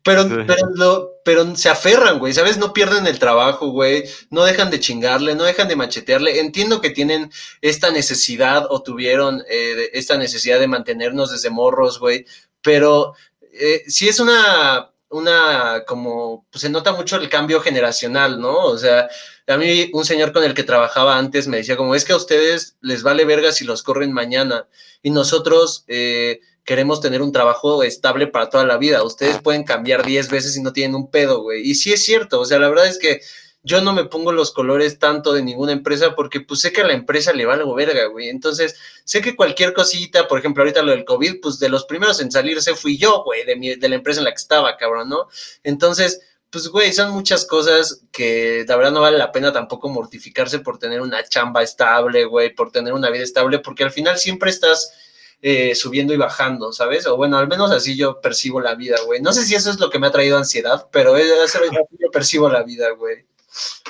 Pero, Sí. pero, lo- pero se aferran, güey, ¿sabes? No pierden el trabajo, güey. No dejan de chingarle, no dejan de machetearle. Entiendo que tienen esta necesidad o tuvieron eh, esta necesidad de mantenernos desde morros, güey. Pero eh, sí es una, una, como, pues se nota mucho el cambio generacional, ¿no? O sea, a mí un señor con el que trabajaba antes me decía como, es que a ustedes les vale verga si los corren mañana y nosotros eh, queremos tener un trabajo estable para toda la vida. Ustedes pueden cambiar 10 veces y no tienen un pedo, güey. Y sí es cierto, o sea, la verdad es que yo no me pongo los colores tanto de ninguna empresa porque pues sé que a la empresa le va algo verga, güey. Entonces, sé que cualquier cosita, por ejemplo, ahorita lo del COVID, pues de los primeros en salirse fui yo, güey, de, mi, de la empresa en la que estaba, cabrón, ¿no? Entonces, pues, güey, son muchas cosas que la verdad no vale la pena tampoco mortificarse por tener una chamba estable, güey, por tener una vida estable, porque al final siempre estás eh, subiendo y bajando, ¿sabes? O bueno, al menos así yo percibo la vida, güey. No sé si eso es lo que me ha traído ansiedad, pero es así yo percibo la vida, güey.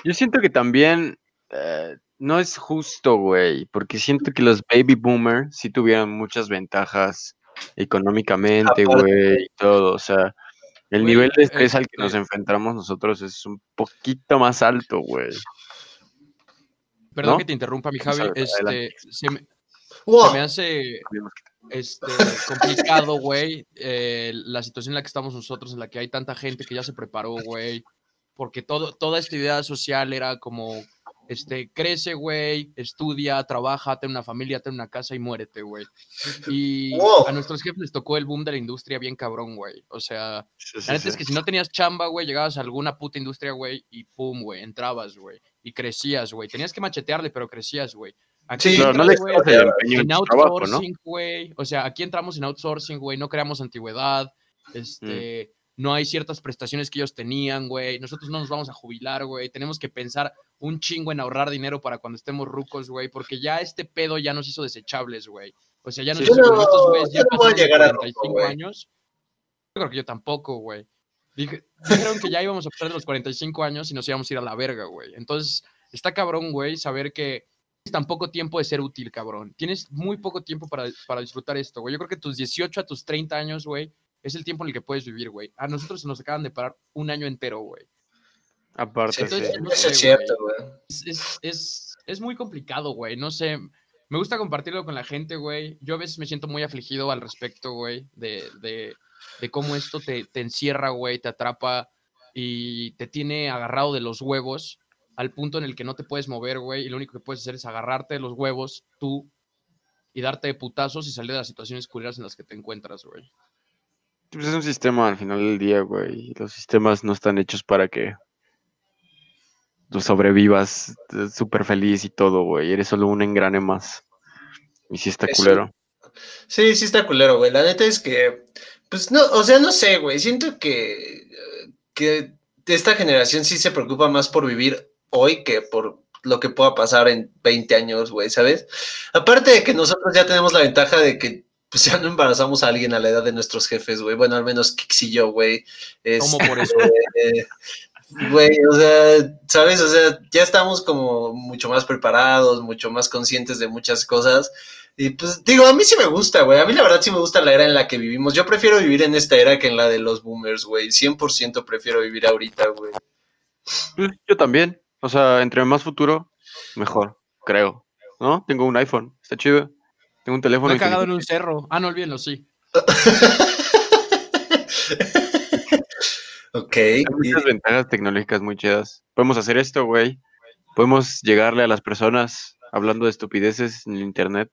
Yo siento que también eh, no es justo, güey, porque siento que los baby boomers sí tuvieron muchas ventajas económicamente, güey, y todo. O sea, el nivel de estrés al que este nos enfrentamos nosotros es un poquito más alto, güey. Perdón ¿No? que te interrumpa, mi Javi. Este, adelante. se me, Wow. se me hace este, complicado, güey, eh, la situación en la que estamos nosotros, en la que hay tanta gente que ya se preparó, güey, porque todo, toda esta idea social era como, este, crece, güey, estudia, trabaja, ten una familia, ten una casa y muérete, güey. Y Wow. a nuestros jefes les tocó el boom de la industria bien cabrón, güey. O sea, Sí, sí, la neta es sí. que si no tenías chamba, güey, llegabas a alguna puta industria, güey, y pum, güey, entrabas, güey, y crecías, güey. Tenías que machetearle, pero crecías, güey. Aquí Sí, Pero no entras, le el empeño en ¿no? outsourcing, güey. O sea, aquí entramos en outsourcing, güey. No creamos antigüedad. Este, no hay ciertas prestaciones que ellos tenían, güey. Nosotros no nos vamos a jubilar, güey. Tenemos que pensar un chingo en ahorrar dinero para cuando estemos rucos, güey. Porque ya este pedo ya nos hizo desechables, güey. O sea, ya nos Sí, hizo no- estos güeyes ya no pasaron los llegar a ruco, 45 güey. años. Yo creo que yo tampoco, güey. Dije- dijeron que ya íbamos a pasar de los 45 años y nos íbamos a ir a la verga, güey. Entonces, está cabrón, güey, saber que tienes tan poco tiempo de ser útil, cabrón. Tienes muy poco tiempo para, para disfrutar esto, güey. Yo creo que tus 18 a tus 30 años, güey, es el tiempo en el que puedes vivir, güey. A nosotros se nos acaban de parar un año entero, güey. Aparte, Sí, sí. Entonces, no Eso sé, es cierto, güey. Es, es, es, es muy complicado, güey. No sé. Me gusta compartirlo con la gente, güey. Yo a veces me siento muy afligido al respecto, güey, de, de, de cómo esto te, te encierra, güey, te atrapa y te tiene agarrado de los huevos al punto en el que no te puedes mover, güey, y lo único que puedes hacer es agarrarte de los huevos tú y darte de putazos y salir de las situaciones culeras en las que te encuentras, güey. Pues es un sistema al final del día, güey. Los sistemas no están hechos para que tú sobrevivas eh, súper feliz y todo, güey. Eres solo un engrane más. Y sí está culero. Sí, sí está culero, güey. La neta es que, pues no, o sea, no sé, güey. Siento que, que esta generación sí se preocupa más por vivir hoy que por lo que pueda pasar en 20 años, güey, ¿sabes? Aparte de que nosotros ya tenemos la ventaja de que pues ya no embarazamos a alguien a la edad de nuestros jefes, güey. Bueno, al menos Kix y yo, güey. ¿Cómo Este, por eso? eh, Güey, o sea, ¿sabes? O sea, ya estamos como mucho más preparados, mucho más conscientes de muchas cosas. Y pues digo, a mí sí me gusta, güey. A mí la verdad sí me gusta la era en la que vivimos. Yo prefiero vivir en esta era que en la de los boomers, güey. 100% prefiero vivir ahorita, güey. Pues, yo también. O sea, entre más futuro, mejor, creo. ¿No? Tengo un iPhone, está chido. Tengo un teléfono. Me he cagado en un cerro. Ah, no olvídenlo, sí. ok. Hay y- muchas ventajas tecnológicas muy chidas. Podemos hacer esto, güey. Podemos llegarle a las personas hablando de estupideces en el internet.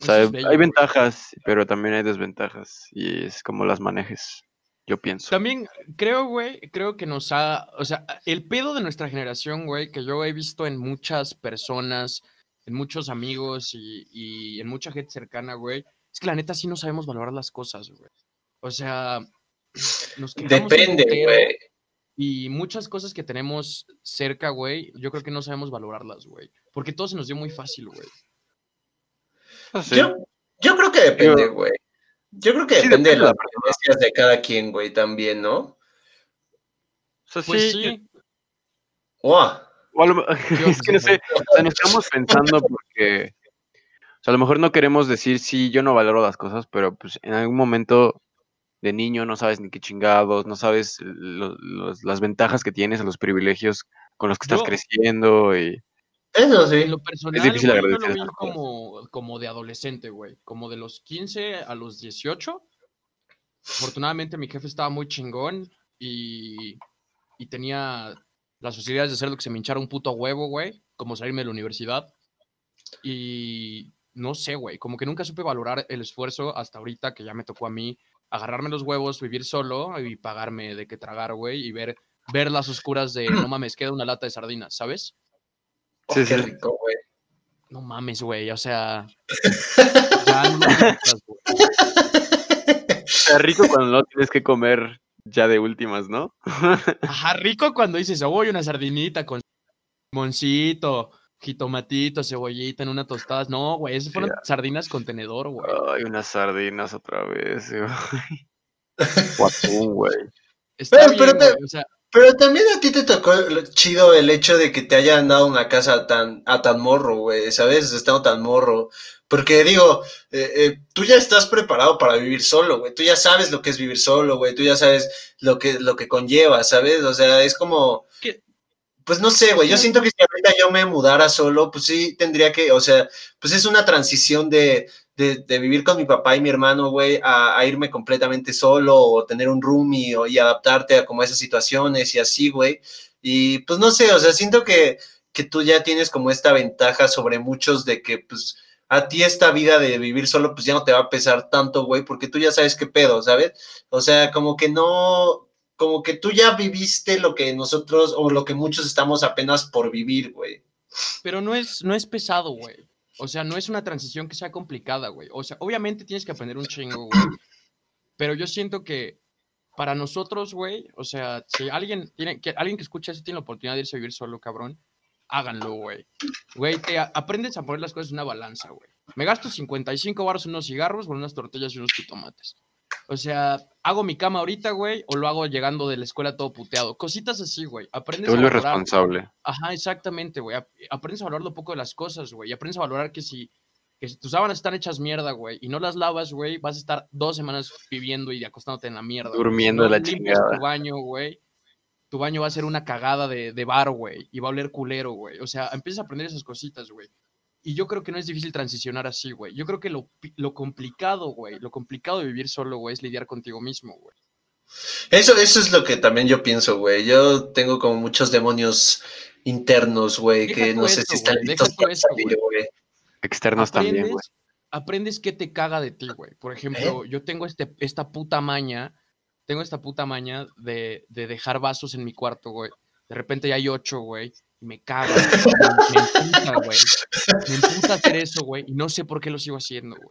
O sea, bello, hay güey. ventajas, pero también hay desventajas. Y es como las manejes, yo pienso. También creo, güey, creo que nos ha, o sea, el pedo de nuestra generación, güey, que yo he visto en muchas personas, en muchos amigos y, y en mucha gente cercana, güey, es que la neta sí no sabemos valorar las cosas, güey. O sea, nos Depende, güey. Y muchas cosas que tenemos cerca, güey, yo creo que no sabemos valorarlas, güey. Porque todo se nos dio muy fácil, güey. Sé. Yo, yo creo que depende, güey. Yo creo que Sí, depende de depende de las la preferencias de cada quien, güey, también, ¿no? O sea, Pues sí, sí, ¡Wow! O a lo es que no sé, o sea, nos estamos pensando porque, o sea, a lo mejor no queremos decir, sí, yo no valoro las cosas, pero pues en algún momento de niño no sabes ni qué chingados, no sabes lo- los- las ventajas que tienes, los privilegios con los que estás Yo- creciendo y... Eso En sí. lo personal, difícil güey, yo agradecer lo vi esas cosas. como, como de adolescente, güey. Como de los 15 a los 18. afortunadamente mi jefe estaba muy chingón y, y tenía las facilidades de hacer lo que se me hinchara un puto huevo, güey, como salirme de la universidad. Y no sé, güey, como que nunca supe valorar el esfuerzo hasta ahorita que ya me tocó a mí agarrarme los huevos, vivir solo y pagarme de qué tragar, güey, y ver, ver las oscuras de, no mames, queda una lata de sardinas, ¿sabes? Oh, Sí, qué sí. rico, güey. No mames, güey, o sea... ya no me gustas, güey. Está rico cuando no tienes que comer ya de últimas, ¿no? Ajá, rico cuando dices, uy, una sardinita con moncito, jitomatito, cebollita en una tostada. No, güey, esas fueron sardinas con tenedor, güey. Ay, unas sardinas otra vez, güey. O atún, güey. Está Pero- bien, pero te- güey, o sea, Pero también a ti te tocó lo chido el hecho de que te hayan dado una casa tan, a tan morro, güey, ¿sabes? Estando tan morro. Porque digo, eh, eh, tú ya estás preparado para vivir solo, güey. Tú ya sabes lo que es vivir solo, güey. Tú ya sabes lo que, lo que conlleva, ¿sabes? O sea, es como... ¿Qué? Pues no sé, güey. Yo siento que si ahorita yo me mudara solo, pues sí tendría que, o sea, pues es una transición de, de, vivir con mi papá y mi hermano, güey, a, a irme completamente solo o tener un roomie o, y adaptarte a como esas situaciones y así, güey. Y pues no sé, o sea, siento que, que tú ya tienes como esta ventaja sobre muchos de que, pues, a ti esta vida de vivir solo, pues ya no te va a pesar tanto, güey, porque tú ya sabes qué pedo, ¿sabes? O sea, como que no, como que tú ya viviste lo que nosotros o lo que muchos estamos apenas por vivir, güey. pero no es, no es pesado, güey. O sea, no es una transición que sea complicada, güey. O sea, obviamente tienes que aprender un chingo, güey. Pero yo siento que para nosotros, güey, o sea, si alguien tiene, que alguien que escucha eso tiene la oportunidad de irse a vivir solo, cabrón, háganlo, güey. Güey, te a- aprendes a poner las cosas en una balanza, güey. Me gasto 55 baros en unos cigarros, con unas tortillas y unos jitomates. O sea, hago mi cama ahorita, güey, o lo hago llegando de la escuela todo puteado. Cositas así, güey. Aprendes Te a valorar, responsable. Ajá, exactamente, güey. Ap- Aprendes a valorar un poco de las cosas, güey. Y aprendes a valorar que si, que si tus sábanas están hechas mierda, güey, y no las lavas, güey, vas a estar dos semanas viviendo y acostándote en la mierda. Durmiendo no de la limpias chingada. tu baño, güey, tu baño va a ser una cagada de, de bar, güey, y va a oler culero, güey. O sea, empiezas a aprender esas cositas, güey. Y yo creo que no es difícil transicionar así, güey. Yo creo que lo, lo complicado, güey, lo complicado de vivir solo, güey, es lidiar contigo mismo, güey. Eso, eso es lo que también yo pienso, güey. Yo tengo como muchos demonios internos, güey, que no sé eso, si están deja listos para eso, salir, güey. güey. Externos también, güey. aprendes, qué te caga de ti, güey. Por ejemplo, yo tengo este, esta puta maña, tengo esta puta maña de, de dejar vasos en mi cuarto, güey. De repente ya hay ocho, güey, me caga, me, emputa, güey. Me emputa hacer eso, güey, y no sé por qué lo sigo haciendo, güey.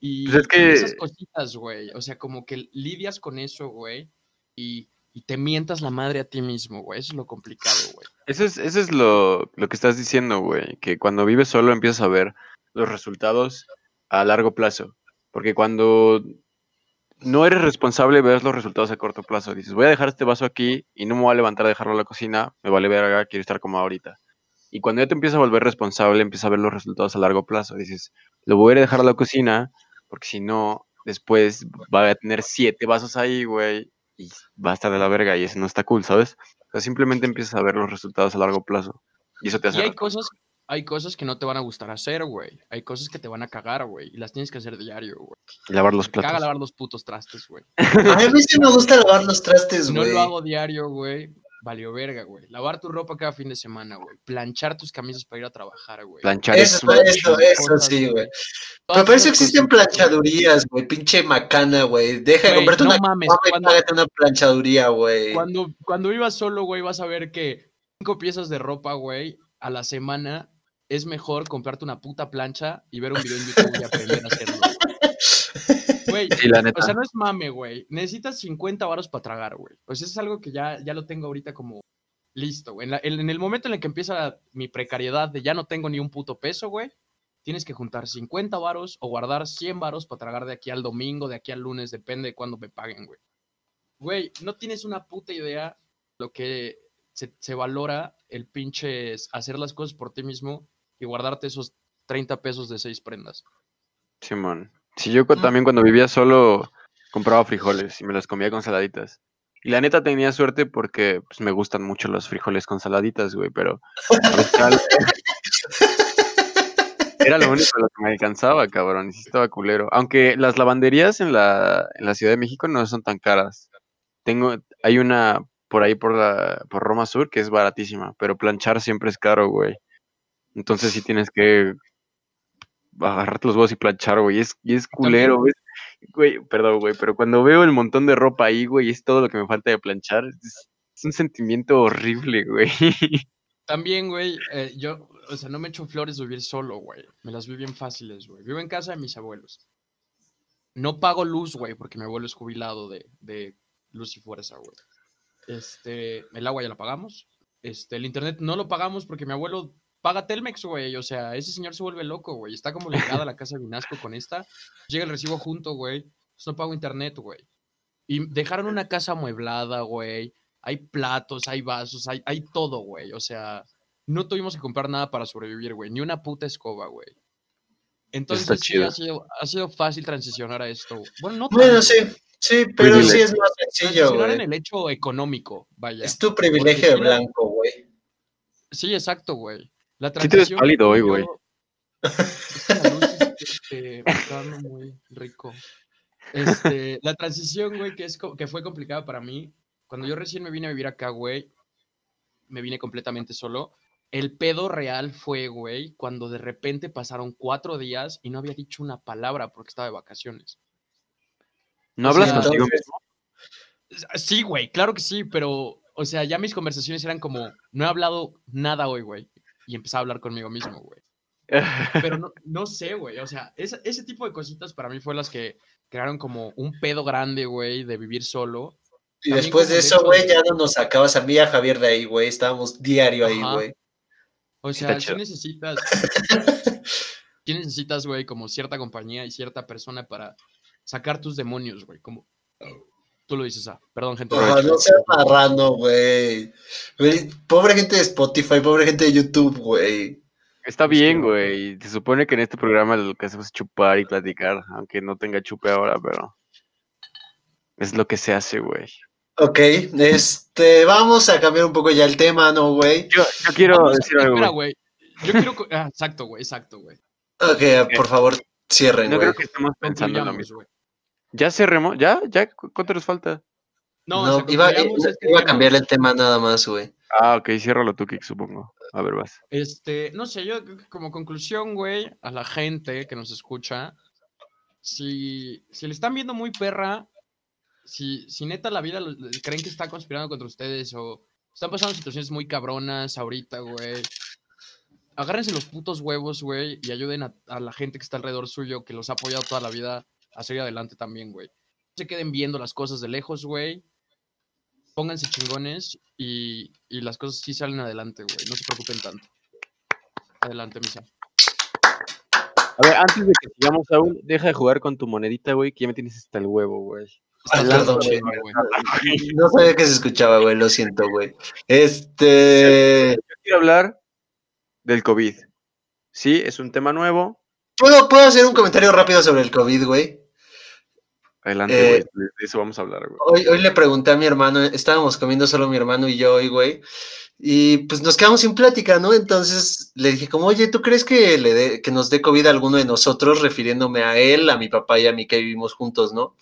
Y, Pues es y que- esas cositas, güey, o sea, como que lidias con eso, güey, y, y te mientas la madre a ti mismo, güey. Eso es lo complicado, güey. Eso es, eso es lo, lo que estás diciendo, güey. Que cuando vives solo empiezas a ver los resultados a largo plazo. Porque cuando no eres responsable, ves los resultados a corto plazo. Dices, voy a dejar este vaso aquí y no me voy a levantar a dejarlo en la cocina. Me vale verga, quiero estar como ahorita. Y cuando ya te empiezas a volver responsable, empiezas a ver los resultados a largo plazo. Dices, lo voy a a dejar a la cocina porque si no, después va a tener siete vasos ahí, güey. Y va a estar de la verga y eso no está cool, ¿sabes? O sea, simplemente empiezas a ver los resultados a largo plazo. Y eso te hace... Y hay responsable. cosas, hay cosas que no te van a gustar hacer, güey. Hay cosas que te van a cagar, güey. Y las tienes que hacer diario, güey. Lavar los Me caga platos. lavar los putos trastes, güey. A mí sí me gusta lavar los trastes, Si no güey. lo hago diario, güey, valió verga, güey. Lavar tu ropa cada fin de semana, güey. Planchar tus camisas para ir a trabajar, güey. Planchar Eso, es eso, eso cosas, sí, güey. güey. Pero para eso existen planchadurías, güey. Pinche macana, güey. Deja de Güey, comprarte no una mames, y cuando- págate una planchaduría, güey. Cuando, cuando vivas solo, güey, vas a ver que cinco piezas de ropa, güey, a la semana es mejor comprarte una puta plancha y ver un video en YouTube y aprender a hacerlo. Güey, Sí, o sea, no es mame, güey. Necesitas 50 varos para tragar, güey. O sea, es algo que ya, ya lo tengo ahorita como listo, güey. En, la- en- en el momento en el que empieza mi precariedad de ya no tengo ni un puto peso, güey, tienes que juntar 50 varos o guardar 100 varos para tragar de aquí al domingo, de aquí al lunes, depende de cuándo me paguen, güey. Güey, no tienes una puta idea lo que se, se valora el pinche hacer las cosas por ti mismo y guardarte esos 30 pesos de seis prendas. Simón. Sí, yo cu- también cuando vivía solo compraba frijoles y me los comía con saladitas. Y la neta tenía suerte porque pues, me gustan mucho los frijoles con saladitas, güey, pero... Era lo único lo que me alcanzaba, cabrón. Y sí estaba culero. Aunque las lavanderías en la, en la Ciudad de México no son tan caras. Tengo, hay una por ahí por la, por Roma Sur que es baratísima, pero planchar siempre es caro, güey. Entonces sí tienes que agarrarte los huevos y planchar, güey. Es, y es culero, güey. Güey, perdón, güey, pero cuando veo el montón de ropa ahí, güey, es todo lo que me falta de planchar. Es, es un sentimiento horrible, güey. También, güey, eh, yo, o sea, no me echo flores de vivir solo, güey. Me las vi bien fáciles, güey. Vivo en casa de mis abuelos. No pago luz, güey, porque mi abuelo es jubilado de, de luz y fuerza, güey. Este, el agua ya la pagamos. Este, el internet no lo pagamos porque mi abuelo paga Telmex, güey. O sea, ese señor se vuelve loco, güey. Está como ligada a la casa de Vinasco con esta. Llega el recibo junto, güey. Pues no pago internet, güey. Y dejaron una casa amueblada, güey. Hay platos, hay vasos, hay, hay todo, güey. O sea, no tuvimos que comprar nada para sobrevivir, güey. Ni una puta escoba, güey. Entonces Está sí, ha sido, ha sido fácil transicionar a esto. Bueno, no Bueno, sí, sí, pero Privilegio. sí es más sencillo, Transicionar en el hecho económico, vaya. Es tu privilegio de blanco, güey. Sí, sí, güey. La Sí te ves transición pálido hoy, güey. Es luz, este, muy rico. Este, la transición, güey, que, es, co- que fue complicada para mí. Cuando yo recién me vine a vivir acá, güey, me vine completamente solo. El pedo real fue, güey, cuando de repente pasaron cuatro días y no había dicho una palabra porque estaba de vacaciones. ¿No O hablas sea, contigo mismo? Sí, güey, claro que sí, pero, o sea, ya mis conversaciones eran como, no he hablado nada hoy, güey. Y empezaba a hablar conmigo mismo, güey. Pero no, no sé, güey. O sea, ese, ese tipo de cositas para mí fue las que crearon como un pedo grande, güey, de vivir solo. Y También después de eso, güey, de- ya no nos sacabas a mí y a Javier de ahí, güey. Estábamos diario ahí, güey. O sea, sí necesitas, sí necesitas, güey, como cierta compañía y cierta persona para sacar tus demonios, güey. Como tú lo dices, ah, perdón, gente. Ah, no seas marrano, güey. Pobre gente de Spotify, pobre gente de YouTube, güey. Está bien, no. güey. Se supone que en este programa lo que hacemos es chupar y platicar, aunque no tenga chupe ahora, pero es lo que se hace, güey. Ok, este, vamos a cambiar un poco ya el tema, ¿no, güey? Yo, yo quiero Vamos decir algo, espera, güey. güey. Yo quiero. Ah, exacto, güey, exacto, güey. Ok, por favor, cierren, No creo que estemos pensando en lo mismo. güey. ¿Ya cerremos? ¿Ya? ¿Ya? ¿Cu- ¿Cuánto nos falta? No, No, iba, iba a cambiar el tema nada más, güey. Ah, ok, ciérralo tú, Kik, supongo. A ver, vas. Este, no sé, yo creo que como conclusión, güey, a la gente que nos escucha, si, si le están viendo muy perra, si, si neta la vida lo- creen que está conspirando contra ustedes o están pasando situaciones muy cabronas ahorita, güey, agárrense los putos huevos, güey, y ayuden a, a la gente que está alrededor suyo, que los ha apoyado toda la vida, a seguir adelante también, güey. No se queden viendo las cosas de lejos, güey. Pónganse chingones y, y las cosas sí salen adelante, güey. No se preocupen tanto. Adelante, misa. A ver, antes de que sigamos aún, deja de jugar con tu monedita, güey, que ya me tienes hasta el huevo, güey. No sabía que se escuchaba, güey, lo siento, güey. Este, Yo quiero hablar del COVID. Sí, es un tema nuevo. ¿puedo, ¿puedo hacer un comentario rápido sobre el COVID, güey? Adelante, Eh, güey. De eso vamos a hablar, güey. Hoy, hoy le pregunté a mi hermano, estábamos comiendo solo mi hermano y yo hoy, güey, y pues nos quedamos sin plática, ¿no? Entonces le dije como, oye, ¿tú crees que, le dé- que nos dé COVID a alguno de nosotros, refiriéndome a él, a mi papá y a mí que vivimos juntos, ¿no?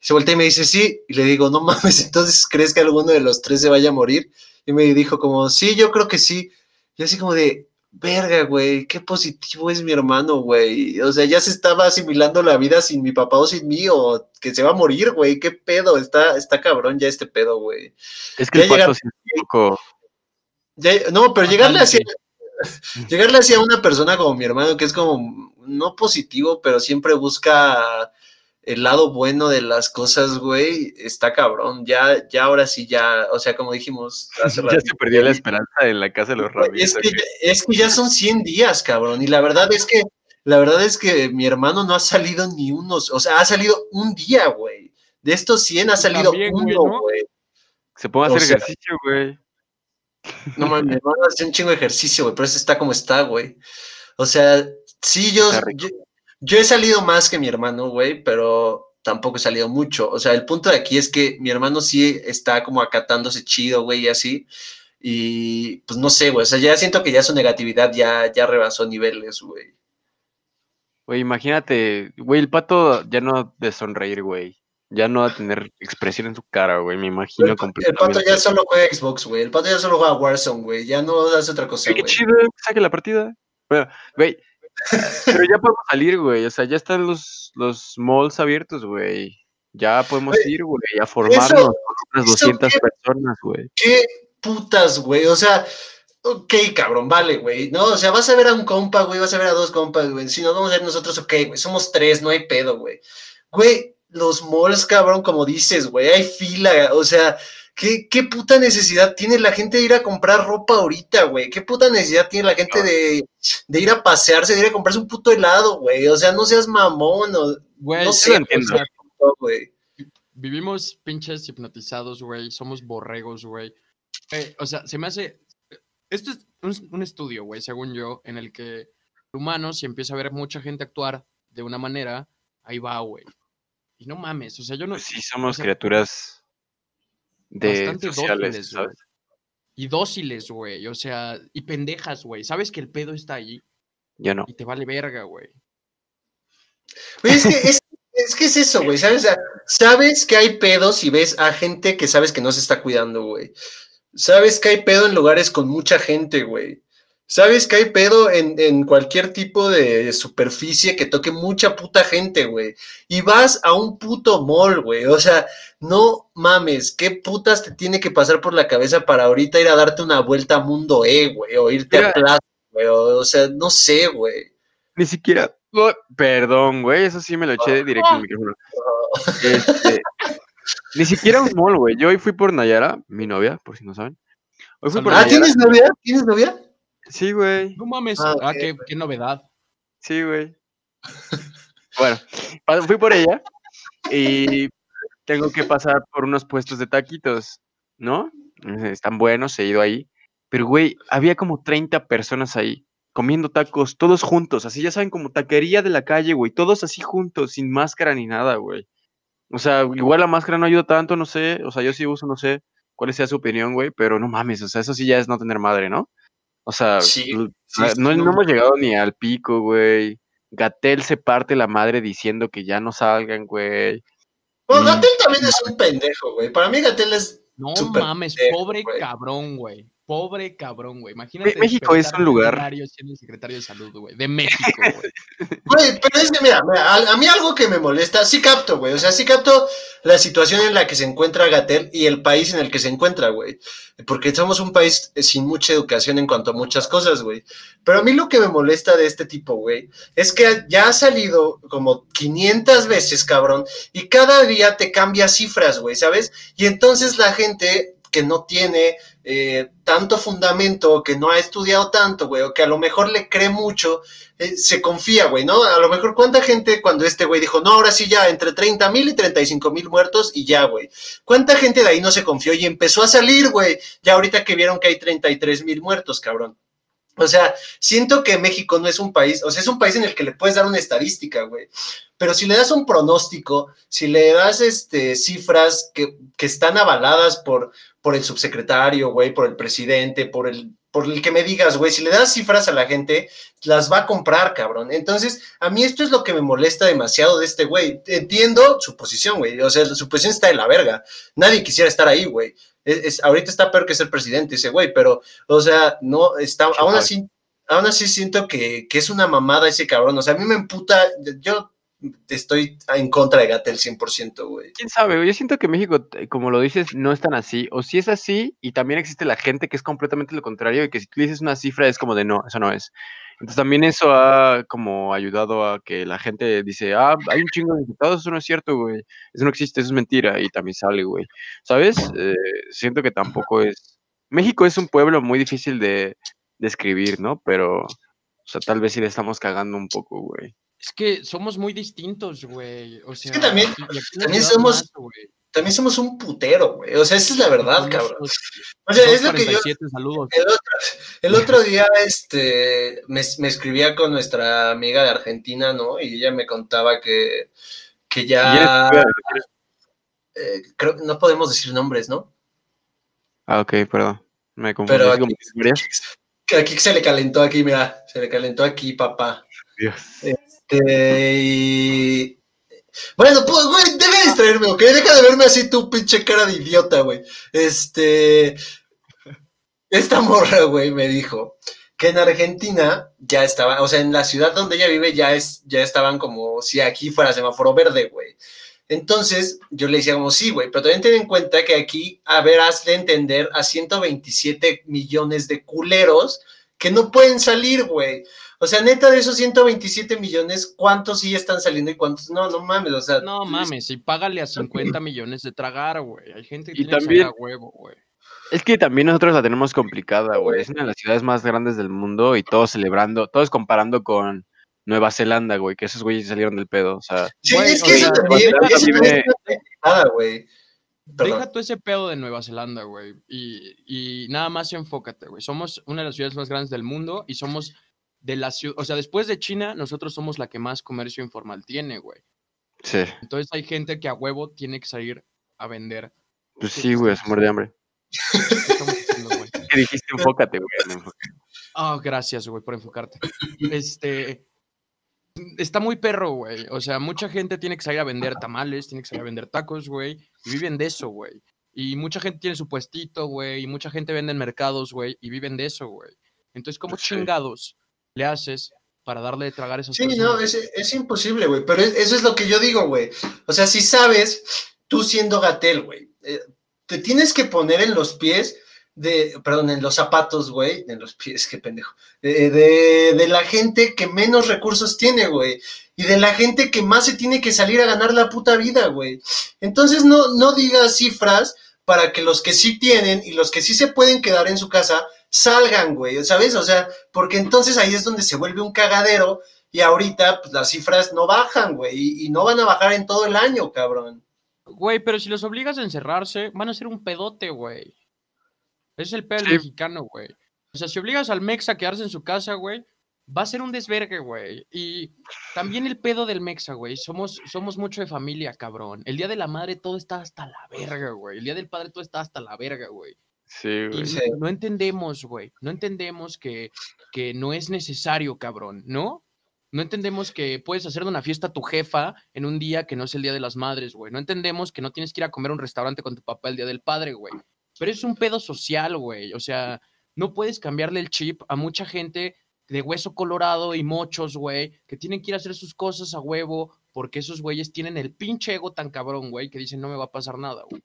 Se voltea y me dice, sí, y le digo, no mames, entonces, ¿crees que alguno de los tres se vaya a morir? Y me dijo como, sí, yo creo que sí. Y así como de, verga, güey, qué positivo es mi hermano, güey. O sea, ya se estaba asimilando la vida sin mi papá o sin mí, o que se va a morir, güey, qué pedo, está, está cabrón ya este pedo, güey. Es que ya el sí es un poco... Ya- no, pero llegarle Totalmente. llegarle así a una persona como mi hermano, que es como, no positivo, pero siempre busca el lado bueno de las cosas, güey, está cabrón. Ya, ya ahora sí, ya, o sea, como dijimos hace Ya se perdió la esperanza en la casa de los Güey, rabies. Es que, ya- es que ya son 100 días, cabrón. Y la verdad es que, la verdad es que mi hermano no ha salido ni unos, o sea, ha salido un día, güey. De estos 100 ha salido también, güey, uno, ¿no? güey. Se o hacer sea- ejercicio, güey. No mames, mi hermano hace un chingo de ejercicio, güey, pero ese está como está, güey. O sea, sí, yo, yo he salido más que mi hermano, güey, pero tampoco he salido mucho. O sea, el punto de aquí es que mi hermano sí está como acatándose chido, güey, y así. Y pues no sé, güey. O sea, ya siento que ya su negatividad ya, ya rebasó niveles, güey. Güey, imagínate, güey, el pato ya no de sonreír, güey. Ya no va a tener expresión en su cara, güey. Me imagino El, el completamente. pato ya solo juega Xbox, güey. El pato ya solo juega Warzone, güey. Ya no hace otra cosa, Güey, qué chido, que saque la partida. Bueno, güey, pero ya podemos salir, güey. O sea, ya están los, los malls abiertos, güey. Ya podemos Güey, ir, güey, a formarnos con otras eso 200 qué- personas, güey. ¿Qué putas, güey? O sea, ok, cabrón, vale, güey. No, o sea, vas a ver a un compa, güey, vas a ver a dos compas, güey. Si nos vamos a ver nosotros, ok, güey. Somos tres, no hay pedo, güey. Güey, los malls, cabrón, como dices, güey, hay fila, o sea. ¿Qué, ¿Qué puta necesidad tiene la gente de ir a comprar ropa ahorita, güey? ¿Qué puta necesidad tiene la gente de, de ir a pasearse, de ir a comprarse un puto helado, güey? O sea, no seas mamón, o, Güey, no sé, entiendo. no, güey. vivimos pinches hipnotizados, güey. Somos borregos, güey. Eh, o sea, se me hace. Esto es un, un estudio, güey, según yo, en el que el humano, si empieza a ver mucha gente actuar de una manera, ahí va, güey. Y no mames, o sea, yo no. Pues sí, somos o sea, criaturas de bastante sociales, dóciles, güey. ¿sabes? Y dóciles, güey. O sea, y pendejas, güey. Sabes que el pedo está ahí Yo no. y te vale verga, güey. Güey, es que es, es que es eso, güey, ¿sabes? Sabes que hay pedos y ves a gente que sabes que no se está cuidando, güey. Sabes que hay pedo en lugares con mucha gente, güey. Sabes que hay pedo en, en cualquier tipo de superficie que toque mucha puta gente, güey. Y vas a un puto mall, güey. O sea, no mames, ¿qué putas te tiene que pasar por la cabeza para ahorita ir a darte una vuelta a Mundo E, güey? O irte Mira. a Plaza, güey. O, o sea, no sé, güey. Ni siquiera. Oh, perdón, güey, eso sí me lo eché directo en el micrófono. Este, ni siquiera un mall, güey. Yo hoy fui por Nayara, mi novia, por si no saben. Hoy fui por Ah, Nayara. ¿tienes novia? ¿Tienes novia? Sí, güey. No mames. Ah, Ah, qué, qué novedad. Sí, güey. Bueno, fui por ella y tengo que pasar por unos puestos de taquitos, ¿no? Están buenos, he ido ahí. Pero, güey, había como 30 personas ahí comiendo tacos, todos juntos, así ya saben, como taquería de la calle, güey, todos así juntos, sin máscara ni nada, güey. O sea, igual la máscara no ayuda tanto, no sé, o sea, yo sí uso, no sé cuál sea su opinión, güey, pero no mames, o sea, eso sí ya es no tener madre, ¿no? O sea, Sí, l- sí, ah, no, no hemos llegado ni al pico, güey. Gatel se parte la madre diciendo que ya no salgan, güey. Bueno, Mm. Gatel también es un pendejo, güey. Para mí Gatel es... No mames, pendejo, pobre güey. cabrón, güey. Pobre cabrón, güey. Imagínate. México es un lugar- millonario siendo el secretario de salud, güey. De México, güey. Güey, pero es que, mira, mira, a, a mí algo que me molesta, sí capto, güey. O sea, sí capto la situación en la que se encuentra Gatel y el país en el que se encuentra, güey. Porque somos un país eh, sin mucha educación en cuanto a muchas cosas, güey. Pero a mí lo que me molesta de este tipo, güey, es que ya ha salido como 500 veces, cabrón, y cada día te cambia cifras, güey, ¿sabes? Y entonces la gente que no tiene eh, tanto fundamento, que no ha estudiado tanto, güey, o que a lo mejor le cree mucho, eh, se confía, güey, ¿no? A lo mejor cuánta gente cuando este güey dijo, no, ahora sí ya, entre 30 mil y 35 mil muertos y ya, güey. ¿Cuánta gente de ahí no se confió y empezó a salir, güey? Ya ahorita que vieron que hay 33 mil muertos, cabrón. O sea, siento que México no es un país, o sea, es un país en el que le puedes dar una estadística, güey. Pero si le das un pronóstico, si le das este, cifras que, que están avaladas por, por el subsecretario, güey, por el presidente, por el, por el que me digas, güey, si le das cifras a la gente, las va a comprar, cabrón. Entonces, a mí esto es lo que me molesta demasiado de este güey. Entiendo su posición, güey. O sea, su posición está de la verga. Nadie quisiera estar ahí, güey. Es, es- ahorita está peor que ser presidente ese güey, pero, o sea, no, está, aún así, aún así siento que, que es una mamada ese cabrón. O sea, a mí me emputa, yo estoy en contra de Gatel 100%, güey. ¿Quién sabe? güey? Yo siento que México, eh, como lo dices, no es tan así. O si es así, y también existe la gente que es completamente lo contrario, y que si tú dices una cifra es como de no, eso no es. Entonces también eso ha como ayudado a que la gente dice, ah, hay un chingo de infectados, eso no es cierto, güey. Eso no existe, eso es mentira, y también sale, güey. ¿Sabes? Eh, siento que tampoco es... México es un pueblo muy difícil de describir, ¿no? Pero, o sea, tal vez sí le estamos cagando un poco, güey. Es que somos muy distintos, güey. O sea, que también- también somos- más. También somos un putero, güey. O sea, esa es la verdad, cabrón. O sea, es lo que yo, 247, saludos. El otro, el otro día este, me, me escribía con nuestra amiga de Argentina, ¿no? Y ella me contaba que, que ya... eh, creo que no podemos decir nombres, ¿no? Ah, ok, perdón. Me confundí. Pero es aquí, aquí se le calentó aquí, mira, se le calentó aquí, papá. Dios. Este. Y... Bueno, pues, güey, deja de distraerme, ¿ok? Deja de verme así tu pinche cara de idiota, güey. Este. Esta morra, güey, me dijo que en Argentina ya estaba, o sea, en la ciudad donde ella vive ya, es, ya estaban como si aquí fuera semáforo verde, güey. Entonces, yo le decía como, sí, güey, pero también ten en cuenta que aquí, a ver, hazle entender a 127 millones de culeros que no pueden salir, güey. O sea, neta, de esos 127 millones, ¿cuántos sí están saliendo y cuántos no? No mames, o sea. No mames, y págale a 50 millones de tragar, güey. Hay gente que Y tiene que también- a huevo, güey. Es que también nosotros la tenemos complicada, güey. Es una de las ciudades más grandes del mundo y todos celebrando, todos comparando con Nueva Zelanda, güey, que esos güeyes salieron del pedo. O sea, Sí, es que eso también, Nueva güey, eso Zelanda no es pendejada, güey. Perdón. Deja todo ese pedo de Nueva Zelanda, güey. Y, y nada más enfócate, güey. Somos una de las ciudades más grandes del mundo y somos de la ciudad, o sea, después de China, nosotros somos la que más comercio informal tiene, güey. sí. Entonces hay gente que a huevo tiene que salir a vender. Pues sí, güey, se muere de hambre. ¿Qué dijiste? Enfócate, güey. Ah, gracias, güey, por enfocarte. Este. Está muy perro, güey. O sea, mucha gente tiene que salir a vender tamales, tiene que salir a vender tacos, güey. Y viven de eso, güey. Y mucha gente tiene su puestito, güey. Y mucha gente vende en mercados, güey. Y viven de eso, güey. Entonces, ¿cómo Sí. chingados le haces para darle de tragar a esas Sí, personas? no, es, es imposible, güey. Pero es- eso es lo que yo digo, güey. O sea, si sabes, tú siendo Gatel, güey, eh, te tienes que poner en los pies de, perdón, en los zapatos, güey, en los pies, qué pendejo, de, de, de la gente que menos recursos tiene, güey. Y de la gente que más se tiene que salir a ganar la puta vida, güey. Entonces no, no digas cifras para que los que sí tienen y los que sí se pueden quedar en su casa salgan, güey, ¿sabes? O sea, porque entonces ahí es donde se vuelve un cagadero y ahorita pues, las cifras no bajan, güey, y, y no van a bajar en todo el año, cabrón. Güey, pero si los obligas a encerrarse, van a ser un pedote, güey. Es el pedo del Sí. mexicano, güey. O sea, si obligas al mexa a quedarse en su casa, güey, va a ser un desvergue, güey. Y también el pedo del mexa, güey. Somos, somos mucho de familia, cabrón. El día de la madre todo está hasta la verga, güey. El día del padre todo está hasta la verga, güey. Sí, Y güey. Sí. no entendemos, güey. No entendemos que, que no es necesario, cabrón, ¿no? No entendemos que puedes hacer de una fiesta a tu jefa en un día que no es el Día de las Madres, güey. No entendemos que no tienes que ir a comer a un restaurante con tu papá el Día del Padre, güey. Pero es un pedo social, güey. O sea, no puedes cambiarle el chip a mucha gente de hueso colorado y mochos, güey, que tienen que ir a hacer sus cosas a huevo porque esos güeyes tienen el pinche ego tan cabrón, güey, que dicen no me va a pasar nada, güey.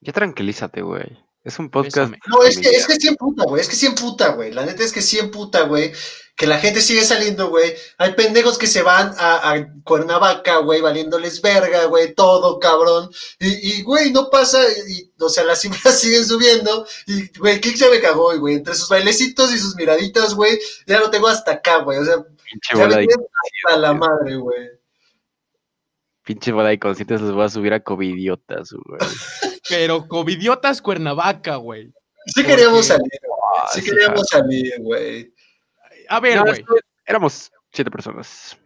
Ya tranquilízate, güey. Es un podcast. No, es que, es que sí emputa, güey, es que sí emputa, güey. La neta es que sí emputa, güey. Que la gente sigue saliendo, güey. Hay pendejos que se van a, a Cuernavaca, güey, valiéndoles verga, güey, todo, cabrón. Y, y, güey, no pasa, y, o sea, las cifras siguen subiendo. Y, güey, Kik ya me cagó, hoy, güey. Entre sus bailecitos y sus miraditas, güey, ya lo tengo hasta acá, güey. O sea, Pinche ya bola me hasta la madre, güey. pinche bola de conscientes los voy a subir a covidiotas, güey. Pero covidiotas Cuernavaca, güey. Sí queríamos Porque- salir, güey. Sí sí, queríamos salir, güey. A ver, güey. éramos siete personas.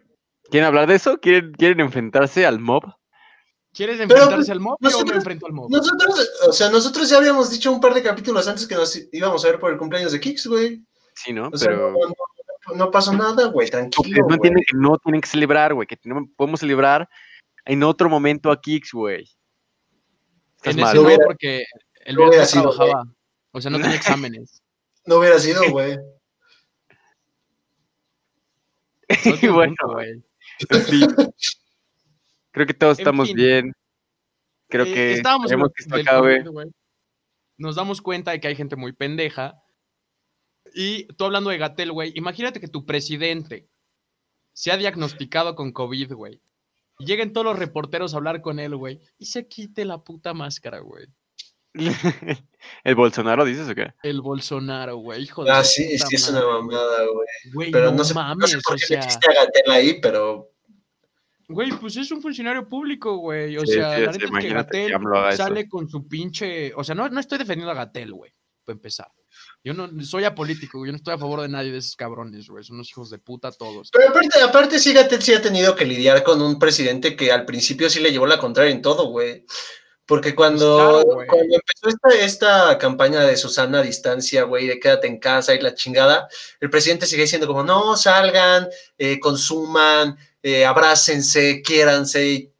¿Quieren hablar de eso? ¿Quieren, quieren enfrentarse al mob? ¿Quieres Pero, enfrentarse al mob? Yo me nosotros- enfrento al mob. Nosotros, o sea, nosotros ya habíamos dicho un par de capítulos antes que nos íbamos a ver por el cumpleaños de Kix, güey. Sí, ¿no? O sea, Pero no, no- no pasó nada, güey, tranquilo. no que no tienen que celebrar, güey. Que tenemos- podemos celebrar en otro momento a Kix, güey. En ese no, Hubiera- porque el no hubiera sido, trabajaba. O sea, no tenía exámenes. No hubiera sido, güey. Un bueno, güey. fin. Creo que todos En estamos fin. bien. Creo Eh, que estábamos del acabe. COVID, güey. Nos damos cuenta de que hay gente muy pendeja. Y tú hablando de Gatel, güey, imagínate que tu presidente se ha diagnosticado con COVID, güey. Y lleguen todos los reporteros a hablar con él, güey. Y se quite la puta máscara, güey. ¿El Bolsonaro dices o qué? El Bolsonaro, güey. Hijo de Ah, sí, puta sí, es una mamada, güey. Güey, Pero no, no, sé, no mames, sé por o qué sea. metiste a Gatel ahí, pero Güey, pues es un funcionario público, güey. O Sí, sea, sí, la sí, neta es que Gatel eso. sale con su pinche. O sea, no, no estoy defendiendo a Gatel, güey. Para empezar. Yo no soy apolítico. Yo no estoy a favor de nadie de esos cabrones, güey. Son unos hijos de puta todos. Pero aparte, aparte sí, sí ha tenido que lidiar con un presidente que al principio sí le llevó la contraria en todo, güey. Porque cuando, Pues claro, güey. cuando empezó esta, esta campaña de Susana a distancia, güey, de quédate en casa y la chingada, el presidente sigue diciendo como, no, salgan, eh, consuman, eh, abrácense, quiéranse,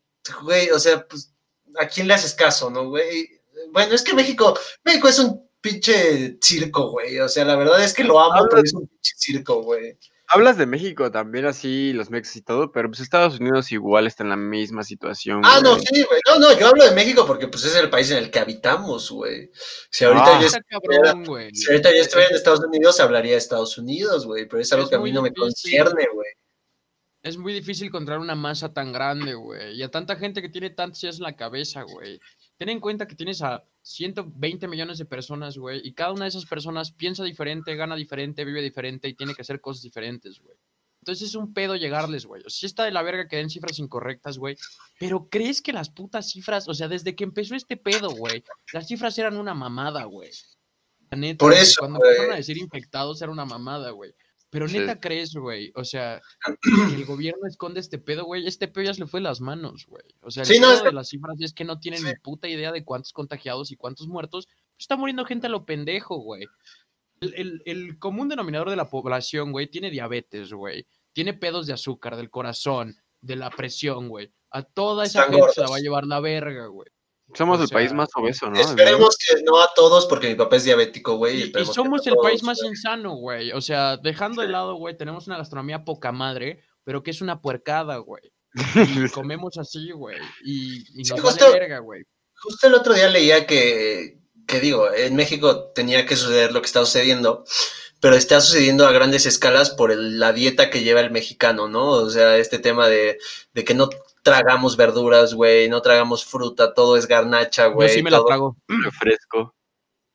güey, o sea, pues, ¿a quién le haces caso, no, güey? Bueno, es que México, México es un pinche circo, güey, o sea, la verdad es que lo amo, pero es un pinche circo, güey. Hablas de México también así, los mex y todo, pero pues Estados Unidos igual está en la misma situación. Ah, no, sí, güey, no, no, yo hablo de México porque pues es el país en el que habitamos, güey. Si ahorita Ah. yo cabrón, güey. Si ahorita yo estuviera en Estados Unidos, hablaría de Estados Unidos, güey, pero es algo Es que a mí no me concierne, güey. Es muy difícil encontrar una masa tan grande, güey. Y a tanta gente que tiene tantas ideas en la cabeza, güey. Ten en cuenta que tienes a 120 millones de personas, güey. Y cada una de esas personas piensa diferente, gana diferente, vive diferente y tiene que hacer cosas diferentes, güey. Entonces es un pedo llegarles, güey. Sí está de la verga que den cifras incorrectas, güey. Pero ¿crees que las putas cifras, o sea, desde que empezó este pedo, güey, las cifras eran una mamada, güey? La neta, Por eso, Cuando empezaron a decir infectados era una mamada, güey. Pero Sí. neta crees, güey. O sea, el gobierno esconde este pedo, güey. Este pedo ya se le fue las manos, güey. O sea, el Sí, no, es de las cifras es que no tienen Sí. ni puta idea de cuántos contagiados y cuántos muertos. Está muriendo gente a lo pendejo, güey. El, el- el común denominador de la población, güey, tiene diabetes, güey. Tiene pedos de azúcar, del corazón, de la presión, güey. A toda esa Están gente se la va a llevar la verga, güey. Somos O el país más obeso, ¿no? Esperemos que no a todos, porque mi papá es diabético, güey. Y, somos no el todos, país más güey. insano, güey. O sea, dejando de lado, güey, tenemos una gastronomía poca madre, pero que es una puercada, güey. Y comemos así, güey. Y, y Sí, nos justo- vale verga, güey. Justo el otro día leía que, que digo, en México tenía que suceder lo que está sucediendo, pero está sucediendo a grandes escalas por el- la dieta que lleva el mexicano, ¿no? O sea, este tema de, de que no tragamos verduras, güey, no tragamos fruta, todo es garnacha, Yo güey. sí me la todo- trago. refresco.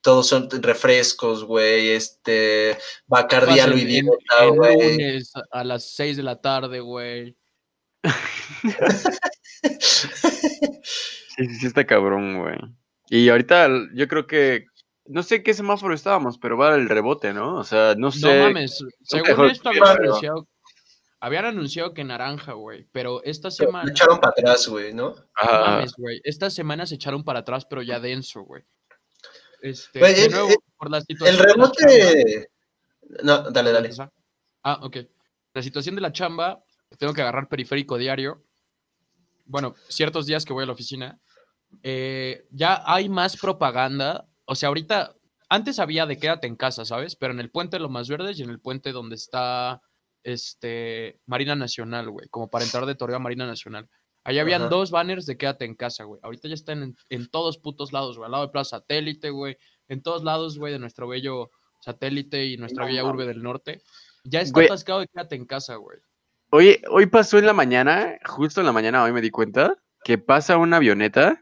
todos son refrescos, güey, este, Bacardi a lo idiota, güey. a las 6 de la tarde, güey. Sí, sí, sí está cabrón, güey. Y ahorita yo creo que, no sé qué semáforo estábamos, pero va el rebote, ¿no? O sea, no sé. No mames. Según esto habían Claro. Habían anunciado que naranja, güey. Pero esta semana. echaron para atrás, güey, ¿no? Ajá. mames, güey. Esta semana se echaron para atrás, pero ya denso, güey. Este, Güey, de el- nuevo, por la situación El de la chamba- rebote... No, dale, dale. Ah, ok. La situación de la chamba, tengo que agarrar periférico diario. Bueno, ciertos días que voy a la oficina, eh, ya hay más propaganda. O sea, ahorita, antes había de quédate en casa, ¿sabes? Pero en el puente de Lo Más Verdes y en el puente donde está este, Marina Nacional, güey, como para entrar de Torreón a Marina Nacional. Ahí habían Ajá. dos banners de quédate en casa, güey. Ahorita ya están en, en todos putos lados, güey. Al lado de Plaza Satélite, güey. En todos lados, güey, de nuestro bello satélite y nuestra No bella urbe del norte. Ya está Güey. atascado de quédate en casa, güey. Oye, hoy pasó en la mañana, justo en la mañana hoy me di cuenta, que pasa una avioneta,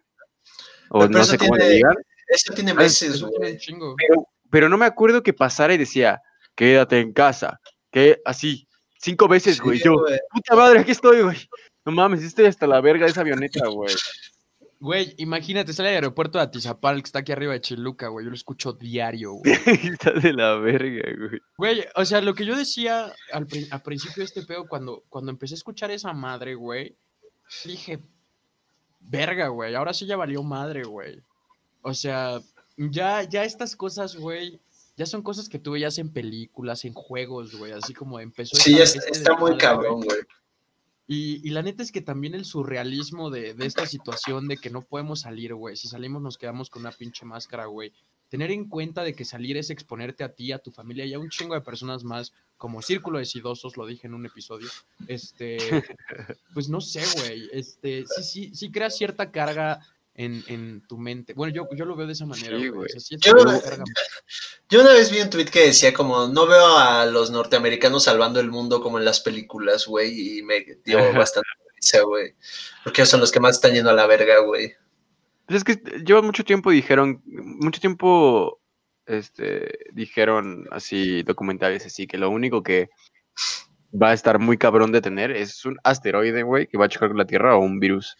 o Pero no sé cómo le tiene- digan, Eso tiene Ah, meses, güey. pero no me acuerdo que pasara y decía, quédate en casa, que así, cinco veces, Sí, güey, yo, güey. puta madre, aquí estoy, güey. No mames, estoy hasta la verga de esa avioneta, güey. Güey, imagínate, sale al aeropuerto de Atizapal, que está aquí arriba de Chiluca, güey. Yo lo escucho diario, güey. Está de la verga, güey. Güey, o sea, lo que yo decía al, pri- al principio de este pedo, cuando, cuando empecé a escuchar esa madre, güey, dije, verga, güey, ahora sí ya valió madre, güey. O sea, ya, ya estas cosas, güey, ya son cosas que tú veías en películas, en juegos, güey, así como empezó. Sí, es- este está muy cabrón, güey. güey. Y, y la neta es que también el surrealismo de, de esta situación de que no podemos salir, güey. Si salimos nos quedamos con una pinche máscara, güey. Tener en cuenta de que salir es exponerte a ti, a tu familia y a un chingo de personas más, como Círculo de Sidosos, lo dije en un episodio. Este, pues no sé, güey. Este, sí, sí, sí crea cierta carga en, en tu mente. Bueno, yo, yo lo veo de esa manera, Sí, güey. güey. O sea, sí es Yo- una carga. Yo una vez vi un tweet que decía como, no veo a los norteamericanos salvando el mundo como en las películas, güey, y me dio bastante risa, güey. Porque ellos son los que más están yendo a la verga, güey. Pues es que lleva mucho tiempo, dijeron, mucho tiempo, este, dijeron así, documentales así, que lo único que va a estar muy cabrón de tener es un asteroide, güey, que va a chocar con la Tierra o un virus.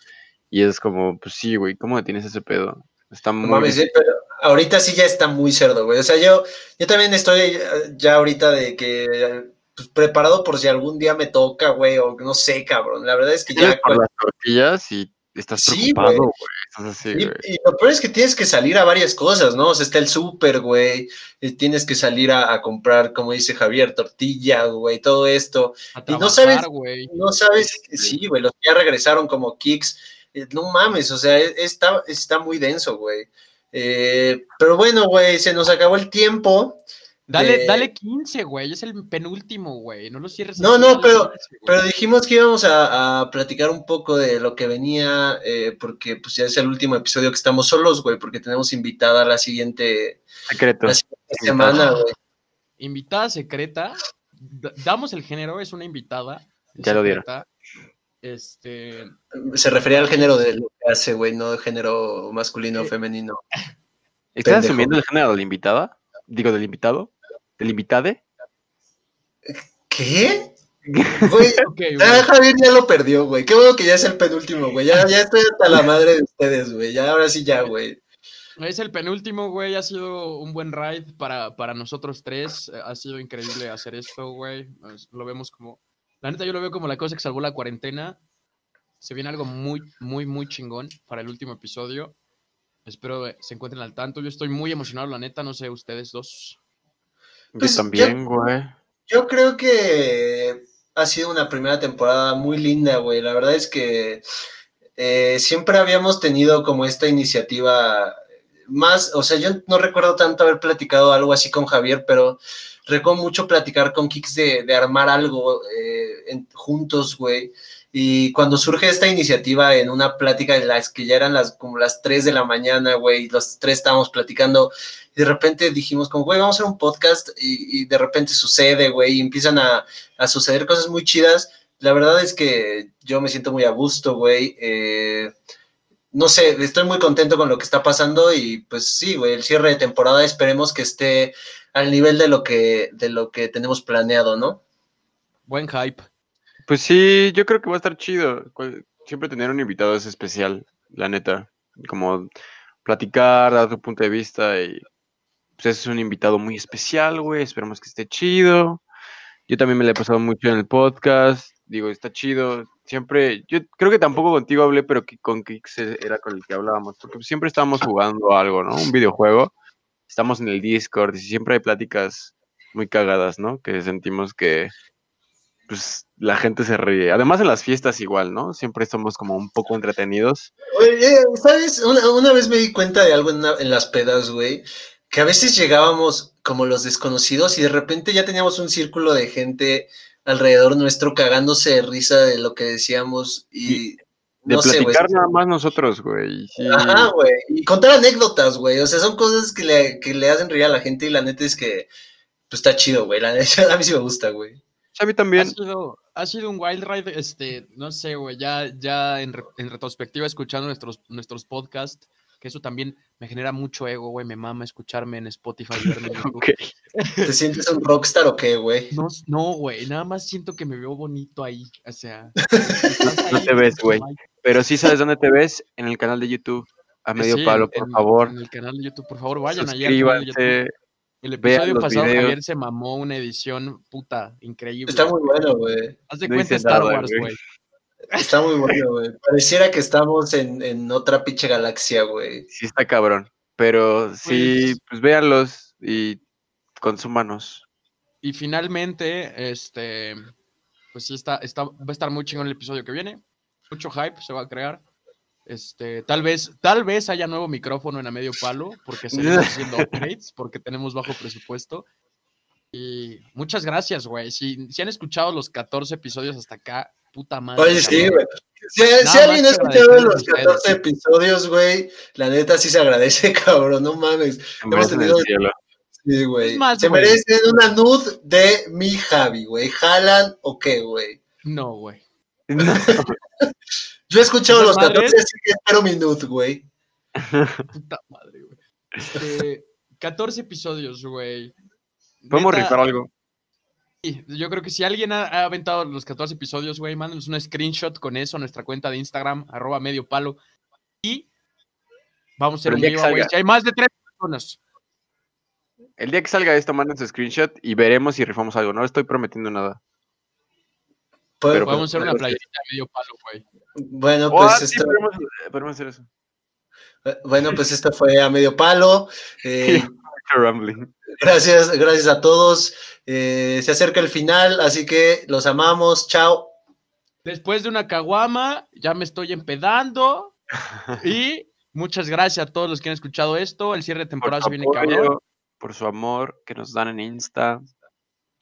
Y es como, pues sí, güey, ¿cómo detienes ese pedo? Está No muy... mames, eh, pero ahorita sí ya está muy cerdo, güey. O sea, yo, yo también estoy eh, ya ahorita de que eh, pues, preparado por si algún día me toca, güey, o no sé, cabrón. La verdad es que ya... por las tortillas y estás Sí, preocupado, güey. güey. Estás así, Y, güey. y lo peor es que tienes que salir a varias cosas, ¿no? O sea, está el súper, güey. y Tienes que salir a, a comprar, como dice Javier, tortilla, güey, todo esto. A Y no sabes- güey. No sabes, sí, güey, los que ya regresaron como kicks. Eh, No mames, o sea, e- está, está muy denso, güey. Eh, pero bueno, güey, se nos acabó el tiempo. Dale, de- dale 15, güey. Es el penúltimo, güey. No lo cierres. No, no, pero- 15, güey. Pero dijimos que íbamos a, a platicar un poco de lo que venía, eh, porque pues ya es el último episodio que estamos solos, güey, porque tenemos invitada la siguiente, Secreto. la siguiente semana, güey. Invitada secreta. Damos el género, es una invitada. Ya lo dieron. Este. Se refería al género de lo que hace, güey, no de género masculino o Eh, femenino. ¿Estás pendejo. asumiendo el género de la invitada? Digo, del invitado. ¿Del invitade? ¿Qué? Güey, ah, Javier ya lo perdió, güey. Qué bueno que ya es el penúltimo, güey. Ya, ya estoy hasta la madre de ustedes, güey. Ya, ahora sí, ya, güey. Es el penúltimo, güey. Ha sido un buen ride para, para nosotros tres. Ha sido increíble hacer esto, güey. Lo vemos como. La neta, yo lo veo como la cosa que salvó la cuarentena. Se viene algo muy, muy, muy chingón para el último episodio. Espero se encuentren al tanto. Yo estoy muy emocionado, la neta. No sé, ustedes dos. Pues, Yo también, güey. Yo creo que ha sido una primera temporada muy linda, güey. La verdad es que eh, siempre habíamos tenido como esta iniciativa más, o sea, yo no recuerdo tanto haber platicado algo así con Javier, pero recuerdo mucho platicar con Kix de, de armar algo eh, en- juntos, güey. Y cuando surge esta iniciativa en una plática en las que ya eran las como las 3 de la mañana, güey, los tres estábamos platicando, y de repente dijimos como, güey, vamos a hacer un podcast, y, y de repente sucede, güey, y empiezan a, a suceder cosas muy chidas. La verdad es que yo me siento muy a gusto, güey. eh, no sé, estoy muy contento con lo que está pasando y pues sí, güey, el cierre de temporada esperemos que esté al nivel de lo que, de lo que tenemos planeado, ¿no? Buen hype. Pues sí, yo creo que va a estar chido. Siempre tener un invitado es especial, la neta. Como platicar, dar tu punto de vista y pues es un invitado muy especial, güey. Esperemos que esté chido. Yo también me la he pasado mucho en el podcast. Digo, está chido. Siempre, yo creo que tampoco contigo hablé, pero que con Kix era con el que hablábamos, porque siempre estábamos jugando algo, ¿no? Un videojuego. Estamos en el Discord y siempre hay pláticas muy cagadas, ¿no? Que sentimos que pues la gente se ríe. Además en las fiestas igual, ¿no? Siempre somos como un poco entretenidos. Oye, ¿sabes? Una, una vez me di cuenta de algo en, una- en las pedas, güey, que a veces llegábamos como los desconocidos y de repente ya teníamos un círculo de gente alrededor nuestro cagándose de risa de lo que decíamos y... De no sé, güey. platicar nada más nosotros, güey. Sí. Ajá, güey. Y contar anécdotas, güey. O sea, son cosas que le, que le hacen reír a la gente y la neta es que pues está chido, güey. La neta, a mí sí me gusta, güey. A mí Ha también. sido, ha sido un wild ride, este, no sé, güey, ya, ya en, re- en retrospectiva escuchando nuestros, nuestros podcasts, que eso también me genera mucho ego, güey, me mama escucharme en Spotify y verme en. ¿Te sientes un rockstar o qué, güey? No, no, güey, nada más siento que me veo bonito ahí, o sea. No te ves, güey. Pero sí sabes dónde te ves, en el canal de YouTube. A medio Sí, palo, por en- favor. En el canal de YouTube, por favor, vayan allá. al canal de YouTube. Suscríbanse. El episodio pasado videos. Javier se mamó una edición puta increíble. Está muy bueno, güey. Haz de No cuenta Star nada, Wars, güey. Está muy bueno, güey. Pareciera que estamos en, en otra pinche galaxia, güey. Sí está cabrón. Pero sí, Pues- pues véanlos y consúmanos. Y finalmente, este, pues sí está, está, va a estar muy chingón el episodio que viene. Mucho hype se va a crear. Este, tal vez, tal vez haya nuevo micrófono en a medio palo, porque seguimos haciendo upgrades, porque tenemos bajo presupuesto. Y muchas gracias, güey. Si, si han escuchado los 14 episodios hasta acá, puta madre. Oye, sí, güey. Si, si alguien ha escuchado los a ustedes, 14 sí. episodios, güey, la neta sí se agradece, cabrón. No mames. El tenido-. Sí, güey. Más, Se güey. merecen una nud de mi Javi, güey. ¿Jalan o qué, güey? No, güey. No. Yo he escuchado ¿Esas los 14, madres? así que espero mi nud, güey. Puta madre, güey. Este, 14 episodios, güey. Podemos Neta, rifar algo. Yo creo que si alguien ha, ha aventado los 14 episodios, güey, mándenos un screenshot con eso a nuestra cuenta de Instagram, arroba medio palo. Y vamos a hacer un giveaway. Si hay más de tres personas. El día que salga esto, manden su screenshot y veremos si rifamos algo. No estoy prometiendo nada. Pues, Pero- Podemos hacer una pues, playerita de medio palo, güey. bueno, Oh, pues sí, esto- podemos, podemos hacer eso. Eh, Bueno, pues esto fue a medio palo. Eh, Rambling. gracias, gracias a todos. Eh, se acerca el final, así que los amamos. Chao. Después de una caguama, ya me estoy empedando. Y muchas gracias a todos los que han escuchado esto. El cierre de Por temporada se viene cabrón. por su amor que nos dan en Insta.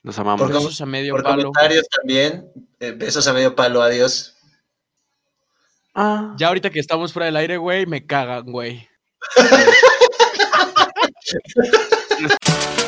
Los amamos. Por Besos a medio Por palo. comentarios también. Eh, besos a medio palo. Adiós. Ah. Ya ahorita que estamos fuera del aire, güey, me cagan, güey. shit.